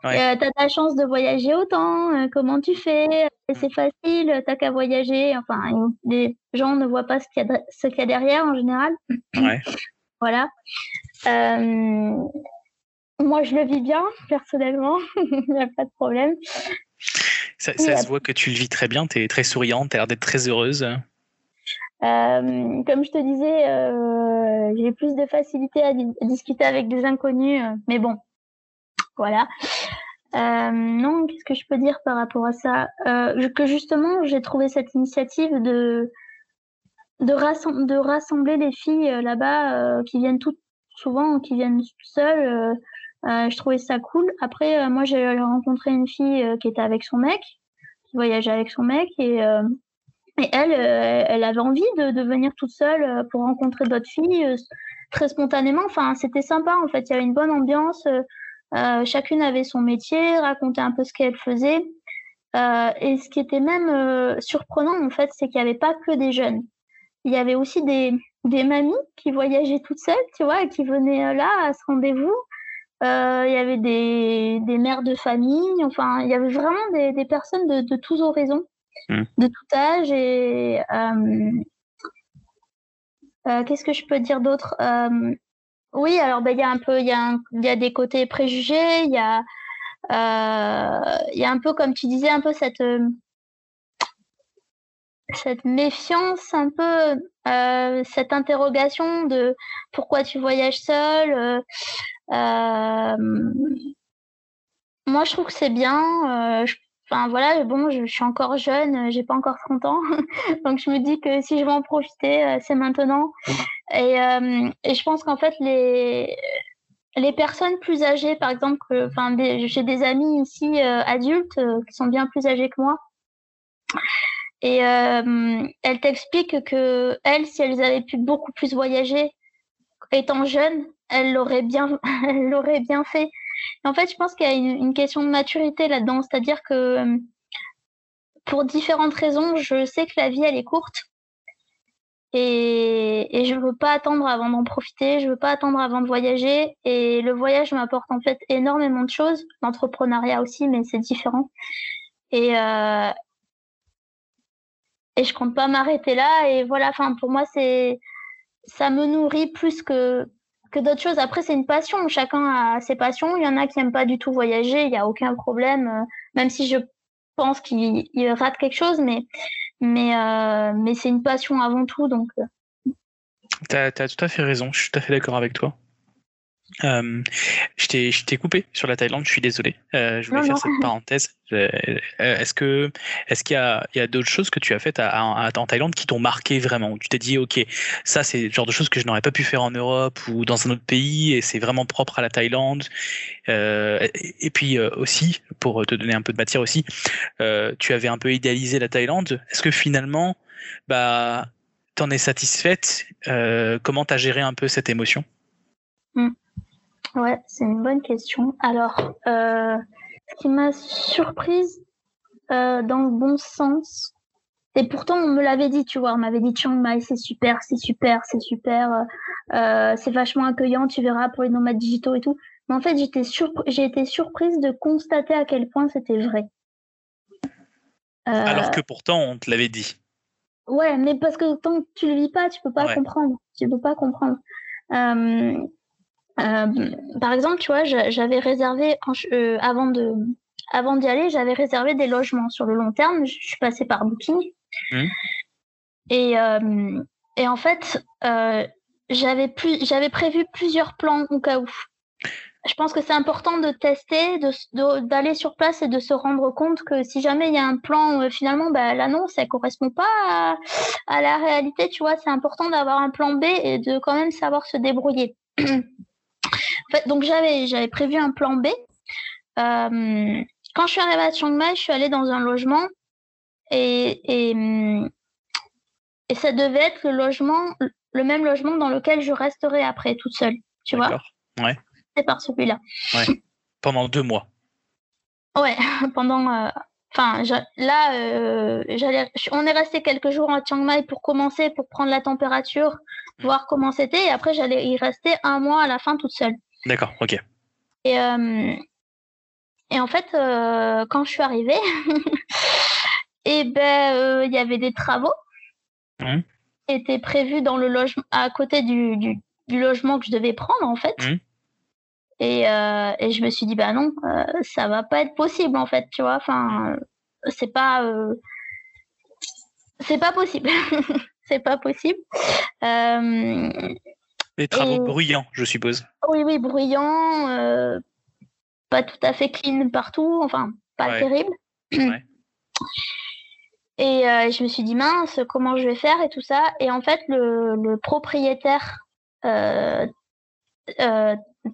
euh, t'as de la chance de voyager autant, euh, comment tu fais, c'est facile, t'as qu'à voyager, enfin, les gens ne voient pas ce qu'il y, a, ce qu'il y a derrière en général. Ouais. [clears throat] voilà. moi, je le vis bien, personnellement, [laughs] il n'y a pas de problème. Ça, ça se voit que tu le vis très bien, tu es très souriante, tu as l'air d'être très heureuse. Euh, comme je te disais, euh, j'ai plus de facilité à, discuter avec des inconnus, euh, mais bon, voilà. Euh, non, qu'est-ce que je peux dire par rapport à ça? Que justement, j'ai trouvé cette initiative de de, de rassembler les filles là-bas qui viennent toutes souvent, qui viennent seules. je trouvais ça cool. Après, moi, j'ai rencontré une fille qui était avec son mec, qui voyageait avec son mec, et et elle, euh, elle avait envie de, de venir toute seule euh, pour rencontrer d'autres filles euh, très spontanément. Enfin, c'était sympa en fait. Il y avait une bonne ambiance. Euh, chacune avait son métier, racontait un peu ce qu'elle faisait. Euh, et ce qui était même surprenant en fait, c'est qu'il n'y avait pas que des jeunes. Il y avait aussi des, des mamies qui voyageaient toutes seules, tu vois, et qui venaient là à ce rendez-vous. Euh, il y avait des, des mères de famille. Enfin, il y avait vraiment des, des personnes de, de tous horizons. Hmm. de tout âge. Et euh, euh, qu'est-ce que je peux dire d'autre euh, Oui, alors ben, il y a un peu, il y, y a des côtés préjugés, il y a il y a un peu, comme tu disais, un peu cette cette méfiance, un peu cette interrogation de pourquoi tu voyages seul. Moi, je trouve que c'est bien. Enfin voilà, bon, je, suis encore jeune, euh, j'ai pas encore 30 ans, [laughs] donc je me dis que si je veux en profiter, euh, c'est maintenant. Et, euh, et je pense qu'en fait les les personnes plus âgées, par exemple, enfin j'ai des amis ici adultes qui sont bien plus âgées que moi, et elles t'expliquent que elles, si elles avaient pu beaucoup plus voyager étant jeunes, elles l'auraient bien, [laughs] elles l'auraient bien fait en fait, je pense qu'il y a une, question de maturité là-dedans, c'est-à-dire que euh, pour différentes raisons, je sais que la vie elle est courte. Et, je veux pas attendre avant d'en profiter, je veux pas attendre avant de voyager. Et le voyage m'apporte en fait énormément de choses, l'entrepreneuriat aussi, mais c'est différent. Et euh, et je compte pas m'arrêter là. Et voilà. Pour moi, ça me nourrit plus que d'autres choses. Après, c'est une passion. Chacun a ses passions. Il y en a qui n'aiment pas du tout voyager. Il n'y a aucun problème, euh, même si je pense qu'il rate quelque chose, mais, mais, euh, mais c'est une passion avant tout. Donc. Euh. Tu as, tout à fait raison. Je suis tout à fait d'accord avec toi. Euh, je t'ai coupé sur la Thaïlande, je suis désolé. Euh, je voulais faire cette parenthèse. [laughs] Euh, est-ce que est-ce qu'il y a, d'autres choses que tu as faites à, en Thaïlande qui t'ont marqué vraiment Tu t'es dit ok, ça c'est le genre de choses que je n'aurais pas pu faire en Europe ou dans un autre pays et c'est vraiment propre à la Thaïlande. Euh, et, et, puis euh, aussi, pour te donner un peu de matière aussi, euh, tu avais un peu idéalisé la Thaïlande. Est-ce que finalement, bah, t'en es satisfaite? Comment t'as géré un peu cette émotion? Mm. Ouais, c'est une bonne question. Alors, euh, ce qui m'a surprise dans le bon sens. Et pourtant, on me l'avait dit, tu vois, on m'avait dit Chiang Mai, c'est super, c'est super, c'est super, c'est vachement accueillant, tu verras pour les nomades digitaux et tout. Mais en fait, j'étais j'ai été surprise de constater à quel point c'était vrai. Alors que pourtant, on te l'avait dit. Ouais, mais parce que tant que tu le vis pas, tu peux pas comprendre. Tu peux pas comprendre. Euh, euh, par exemple, tu vois, j'avais réservé euh, avant de avant d'y aller, j'avais réservé des logements sur le long terme. Je suis passée par Booking. Mmh. Et, et en fait, j'avais plus j'avais prévu plusieurs plans au cas où je pense que c'est important de tester, d'aller sur place et de se rendre compte que si jamais il y a un plan, euh, finalement, bah, l'annonce, elle correspond pas à, la réalité, tu vois. C'est important d'avoir un plan B et de quand même savoir se débrouiller. [clears throat] donc j'avais, j'avais prévu un plan B. Euh, quand je suis arrivée à Chiang Mai, je suis allée dans un logement et, et, et ça devait être le logement, le même logement dans lequel je resterai après toute seule, tu vois. Ouais par celui-là. Pendant deux mois. Ouais, [laughs] pendant. Euh, enfin, là, euh. On est resté quelques jours à Chiang Mai pour commencer, pour prendre la température, mm. voir comment c'était, et après j'allais y rester un mois à la fin toute seule. D'accord, ok. Et, euh, et en fait, quand je suis arrivée, et [laughs] eh ben, il y avait des travaux mmh. qui étaient prévus dans le logement, à côté du, du, logement que je devais prendre en fait. Mmh. Et, euh, et je me suis dit, bah non, euh, ça va pas être possible en fait, tu vois. Enfin, c'est pas, euh, c'est pas possible. [laughs] c'est pas possible. Les travaux bruyants, je suppose. Oui, oui, bruyants, pas tout à fait clean partout, enfin, pas terrible. [clears throat] Et je me suis dit, mince, comment je vais faire et tout ça. Et en fait, le, le propriétaire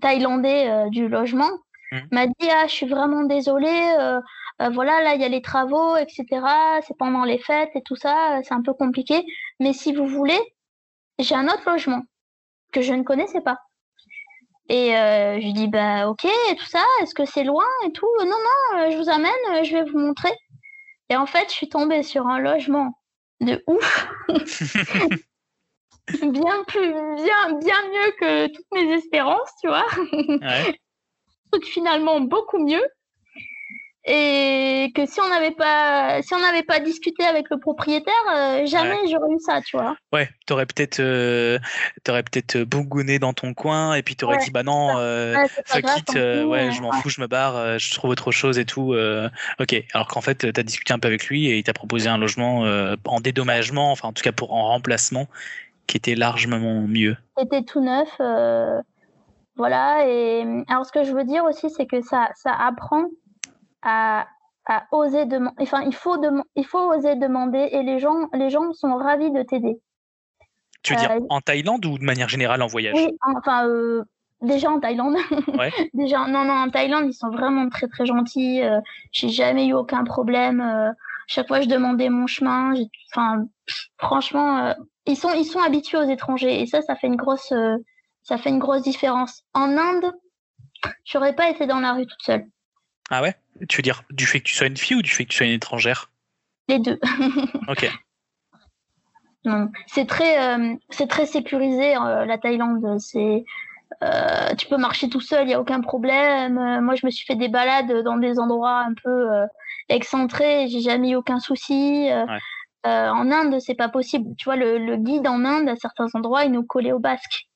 thaïlandais euh, du logement mmh. m'a dit ah je suis vraiment désolée euh, euh, voilà là il y a les travaux etc c'est pendant les fêtes et tout ça c'est un peu compliqué mais si vous voulez j'ai un autre logement que je ne connaissais pas. Et je dis bah ok et tout ça est-ce que c'est loin et tout? Non non je vous amène je vais vous montrer. Et en fait je suis tombée sur un logement de ouf [laughs] bien plus, bien, bien mieux que toutes mes espérances, tu vois. Ouais. [laughs] finalement beaucoup mieux. Et que si on n'avait pas, si on n'avait pas discuté avec le propriétaire, euh, jamais j'aurais eu ça, tu vois. Ouais, t'aurais peut-être, euh, t'aurais peut-être bougonné dans ton coin et puis t'aurais dit bah non, euh, fuck it, ouais, je m'en fous, je me barre, je trouve autre chose et tout. ok, alors qu'en fait t'as discuté un peu avec lui et il t'a proposé un logement en dédommagement, enfin en tout cas pour en remplacement qui était largement mieux. C'était tout neuf. Euh, voilà. Et alors, ce que je veux dire aussi, c'est que ça, ça apprend à, à oser demander. Enfin, il faut, il faut oser demander et les gens, les gens sont ravis de t'aider. Tu veux dire euh, en Thaïlande ou de manière générale en voyage? Oui, enfin, euh, déjà en Thaïlande. [laughs] Ouais. déjà, non, non, en Thaïlande, ils sont vraiment très, très gentils. J'ai jamais eu aucun problème. Chaque fois, je demandais mon chemin. Enfin, franchement, ils sont ils sont habitués aux étrangers et ça ça fait une grosse euh, ça fait une grosse différence. En Inde, j'aurais pas été dans la rue toute seule. Ah ouais? Tu veux dire du fait que tu sois une fille ou du fait que tu sois une étrangère? Les deux. [laughs] ok. c'est très euh, c'est très sécurisé euh, la Thaïlande. C'est tu peux marcher tout seul, il y a aucun problème. moi, je me suis fait des balades dans des endroits un peu excentrés, j'ai jamais eu aucun souci. Ouais. Euh, en Inde, c'est pas possible. Tu vois, le, guide en Inde, à certains endroits, il nous collait au basque.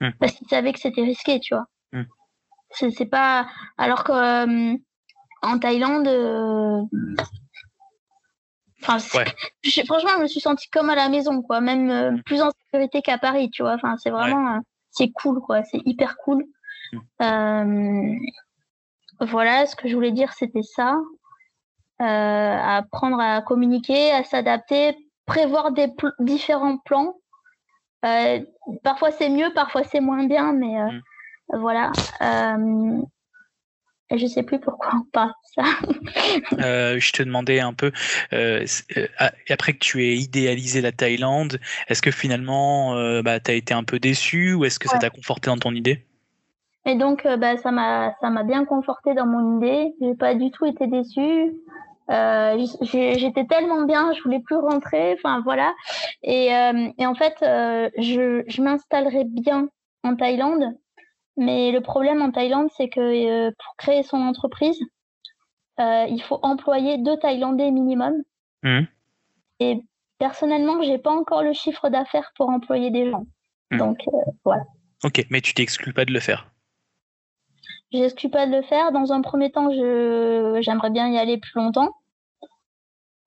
Hmm. Parce qu'il savait que c'était risqué, tu vois. Hmm. C'est pas. Alors que euh, en Thaïlande. Euh, enfin, [laughs] franchement, je me suis sentie comme à la maison, quoi. Même hmm. plus en sécurité qu'à Paris, tu vois. Enfin, c'est vraiment. c'est cool, quoi. C'est hyper cool. voilà, ce que je voulais dire, c'était ça. Euh, à apprendre à communiquer, à s'adapter, prévoir des différents plans. Euh, parfois c'est mieux, parfois c'est moins bien, mais euh, mm. voilà. Je sais plus pourquoi on parle de ça. [laughs] euh, je te demandais un peu, euh, après que tu aies idéalisé la Thaïlande, est-ce que finalement bah, tu as été un peu déçu ou est-ce que ça t'a conforté dans ton idée? Et donc, bah, ça m'a bien conforté dans mon idée. J'ai pas du tout été déçue. Euh, j'étais tellement bien, je voulais plus rentrer. Enfin voilà. Et, euh, et en fait, euh, je, je m'installerai bien en Thaïlande. Mais le problème en Thaïlande, c'est que pour créer son entreprise, il faut employer deux Thaïlandais minimum. Mmh. Et personnellement, j'ai pas encore le chiffre d'affaires pour employer des gens. Mmh. Donc voilà. Ok, mais tu t'exclus pas de le faire. J'exclus pas de le faire. Dans un premier temps, je j'aimerais bien y aller plus longtemps.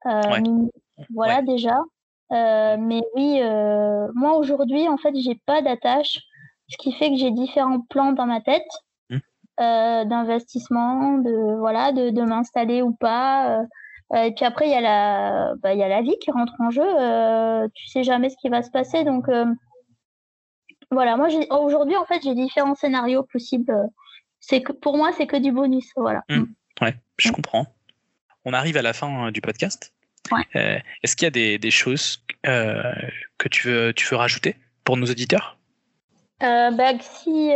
Euh, voilà déjà. Euh, mais oui, euh, moi aujourd'hui, en fait, j'ai pas d'attache, ce qui fait que j'ai différents plans dans ma tête mmh. d'investissement, de voilà, de, de m'installer ou pas. et puis après, il y a la, bah, il y a la vie qui rentre en jeu. tu sais jamais ce qui va se passer, donc voilà. Moi, aujourd'hui, en fait, j'ai différents scénarios possibles. C'est que pour moi, c'est que du bonus, voilà. Mmh. Ouais, je mmh. comprends on arrive à la fin euh, du podcast. Euh, est-ce qu'il y a des, choses euh, que tu veux, tu veux rajouter pour nos auditeurs? Bah, si,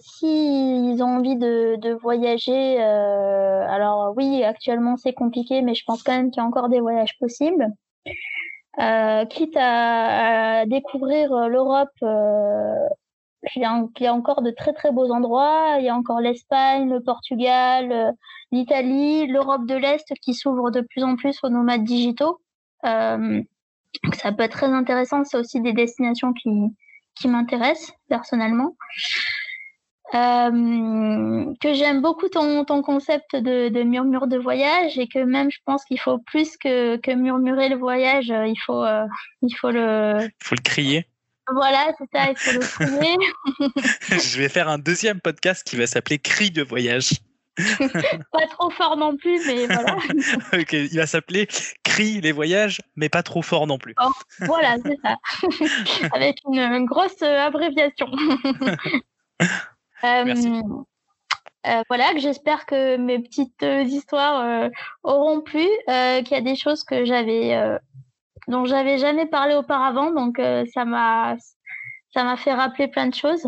si ils ont envie de, voyager, alors oui, actuellement c'est compliqué, mais je pense quand même qu'il y a encore des voyages possibles. quitte à découvrir l'Europe il y, a, encore de très très beaux endroits. Il y a encore l'Espagne, le Portugal, euh, l'Italie, l'Europe de l'Est qui s'ouvre de plus en plus aux nomades digitaux. Euh, ça peut être très intéressant. C'est aussi des destinations qui, qui m'intéressent personnellement. Euh, que j'aime beaucoup ton, ton concept de, de, murmure de voyage et que même je pense qu'il faut plus que, que murmurer le voyage, il faut, il faut le... Il faut le crier. Voilà, c'est ça, il faut le trouver. [laughs] je vais faire un deuxième podcast qui va s'appeler Cri de voyage. [laughs] pas trop fort non plus, mais voilà. [laughs] ok, il va s'appeler Cri les voyages, mais pas trop fort non plus. Oh, voilà, c'est ça. Avec une, grosse euh, abréviation. Merci. Euh, euh, voilà, que j'espère que mes petites histoires auront plu, qu'il y a des choses que j'avais dont j'avais jamais parlé auparavant. Donc euh, ça m'a fait rappeler plein de choses.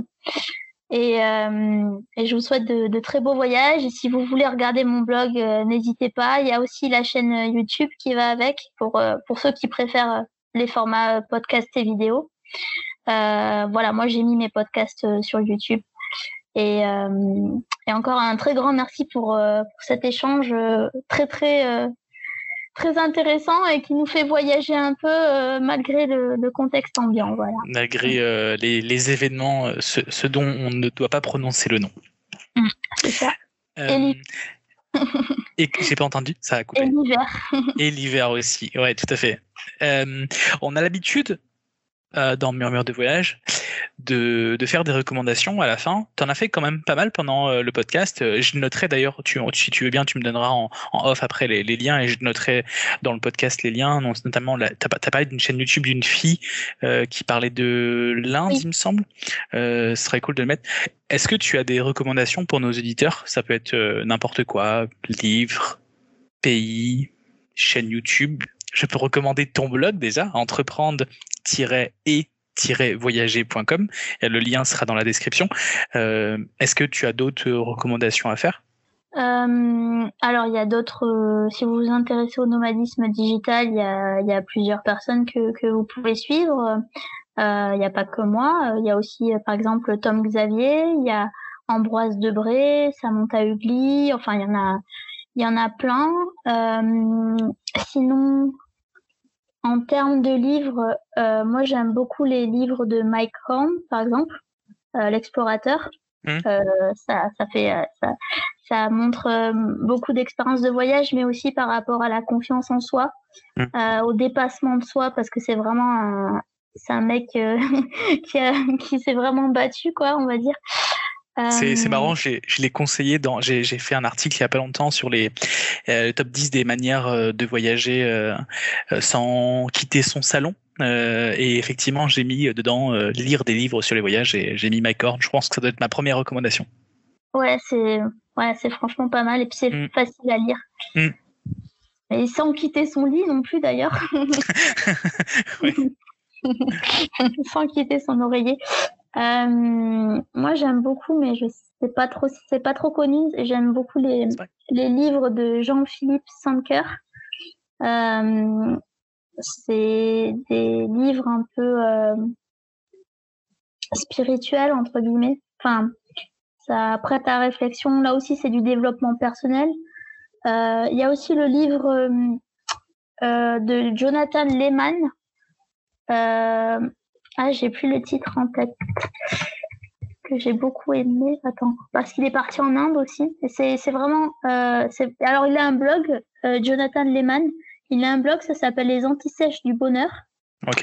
Et, euh, je vous souhaite de, très beaux voyages. Et si vous voulez regarder mon blog, euh, n'hésitez pas. Il y a aussi la chaîne YouTube qui va avec pour, pour ceux qui préfèrent les formats podcast et vidéo. voilà, moi j'ai mis mes podcasts sur YouTube. Et, et, encore un très grand merci pour cet échange très très très intéressant et qui nous fait voyager un peu euh, malgré le, contexte ambiant. Voilà. Malgré euh, les, événements, euh, ce, dont on ne doit pas prononcer le nom. Mmh, c'est ça. [laughs] et j'ai pas entendu, ça a coupé. Et l'hiver. et l'hiver aussi, ouais, tout à fait. on a l'habitude euh, dans Murmure de voyage, de, de, faire des recommandations à la fin. Tu en as fait quand même pas mal pendant euh, le podcast. Euh, je noterai d'ailleurs, tu, si tu veux bien, tu me donneras en, en off après les, les, liens et je noterai dans le podcast les liens. Notamment, tu as, parlé d'une chaîne YouTube d'une fille qui parlait de l'Inde, il me semble. ce serait cool de le mettre. Est-ce que tu as des recommandations pour nos auditeurs? Ça peut être n'importe quoi, livre, pays, chaîne YouTube. Je peux recommander ton blog déjà, entreprendre et-voyager.com. Le lien sera dans la description. Euh, est-ce que tu as d'autres recommandations à faire? Euh, alors, il y a d'autres. Euh, si vous vous intéressez au nomadisme digital, il y a, plusieurs personnes que, vous pouvez suivre. il n'y a pas que moi. Il y a aussi, par exemple, Tom Xavier. Il y a Ambroise Debré, Samantha Hugli. Enfin, il y en a, il y en a plein. sinon, en termes de livres, euh, moi j'aime beaucoup les livres de Mike Horn, par exemple, euh, l'explorateur. Mmh. Euh, ça, ça fait, ça, ça montre beaucoup d'expériences de voyage, mais aussi par rapport à la confiance en soi, mmh. au dépassement de soi, parce que c'est vraiment un, c'est un mec [laughs] qui, qui s'est vraiment battu, quoi, on va dire. C'est euh, marrant, je l'ai conseillé dans. J'ai fait un article il y a pas longtemps sur les euh, top 10 des manières euh, de voyager sans quitter son salon. et effectivement, j'ai mis dedans lire des livres sur les voyages et j'ai mis Mike Horn. Je pense que ça doit être ma première recommandation. Ouais, c'est ouais, c'est franchement pas mal et puis c'est mm. facile à lire. Mm. Et sans quitter son lit non plus d'ailleurs. [laughs] [laughs] sans quitter son oreiller. Moi, j'aime beaucoup, mais je sais pas trop, c'est pas trop connu. J'aime beaucoup les, les livres de Jean-Philippe Sanker. c'est des livres un peu spirituels entre guillemets. Enfin, ça prête à réflexion. Là aussi, c'est du développement personnel. Il y a aussi le livre de Jonathan Lehman. Ah, j'ai plus le titre en tête. Que j'ai beaucoup aimé. Attends, parce qu'il est parti en Inde aussi. C'est vraiment. Euh, alors, il a un blog, euh, Jonathan Lehman. Il a un blog, ça s'appelle Les Antisèches du Bonheur. Ok.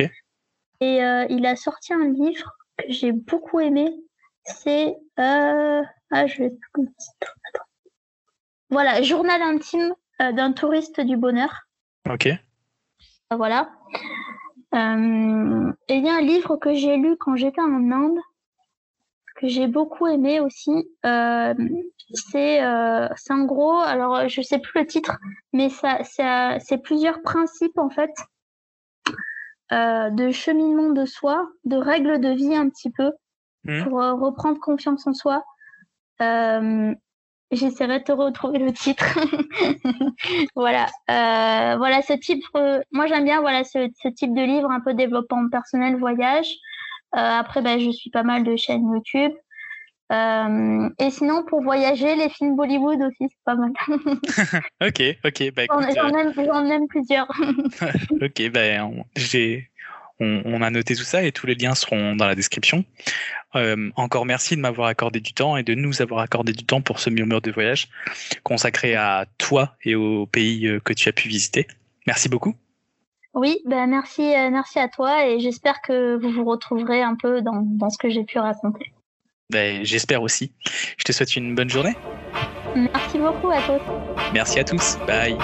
Et euh, il a sorti un livre que j'ai beaucoup aimé. C'est. ah, je vais. Voilà, Journal intime d'un touriste du bonheur. Ok. Voilà. Euh, il y a un livre que j'ai lu quand j'étais en Inde, que j'ai beaucoup aimé aussi. Euh, c'est euh, en gros, alors je sais plus le titre, mais ça, c'est plusieurs principes en fait euh, de cheminement de soi, de règles de vie un petit peu, mmh. pour reprendre confiance en soi. J'essaierai de te retrouver le titre. [laughs] voilà, euh, voilà ce type. Euh, moi, j'aime bien voilà ce, type de livre, un peu développement personnel, voyage. Euh, après, ben, je suis pas mal de chaînes YouTube. et sinon, pour voyager, les films Bollywood aussi, c'est pas mal. [laughs] ok, ok. Bah, J'en aime, plusieurs. [laughs] ok, ben, j'ai on, a noté tout ça et tous les liens seront dans la description. Euh, encore merci de m'avoir accordé du temps et de nous avoir accordé du temps pour ce murmure de voyage consacré à toi et au pays euh, que tu as pu visiter. Merci beaucoup. Oui, ben merci, euh, merci à toi et j'espère que vous vous retrouverez un peu dans, dans ce que j'ai pu raconter. Ben, j'espère aussi. Je te souhaite une bonne journée. Merci beaucoup à tous. Merci à tous. Bye.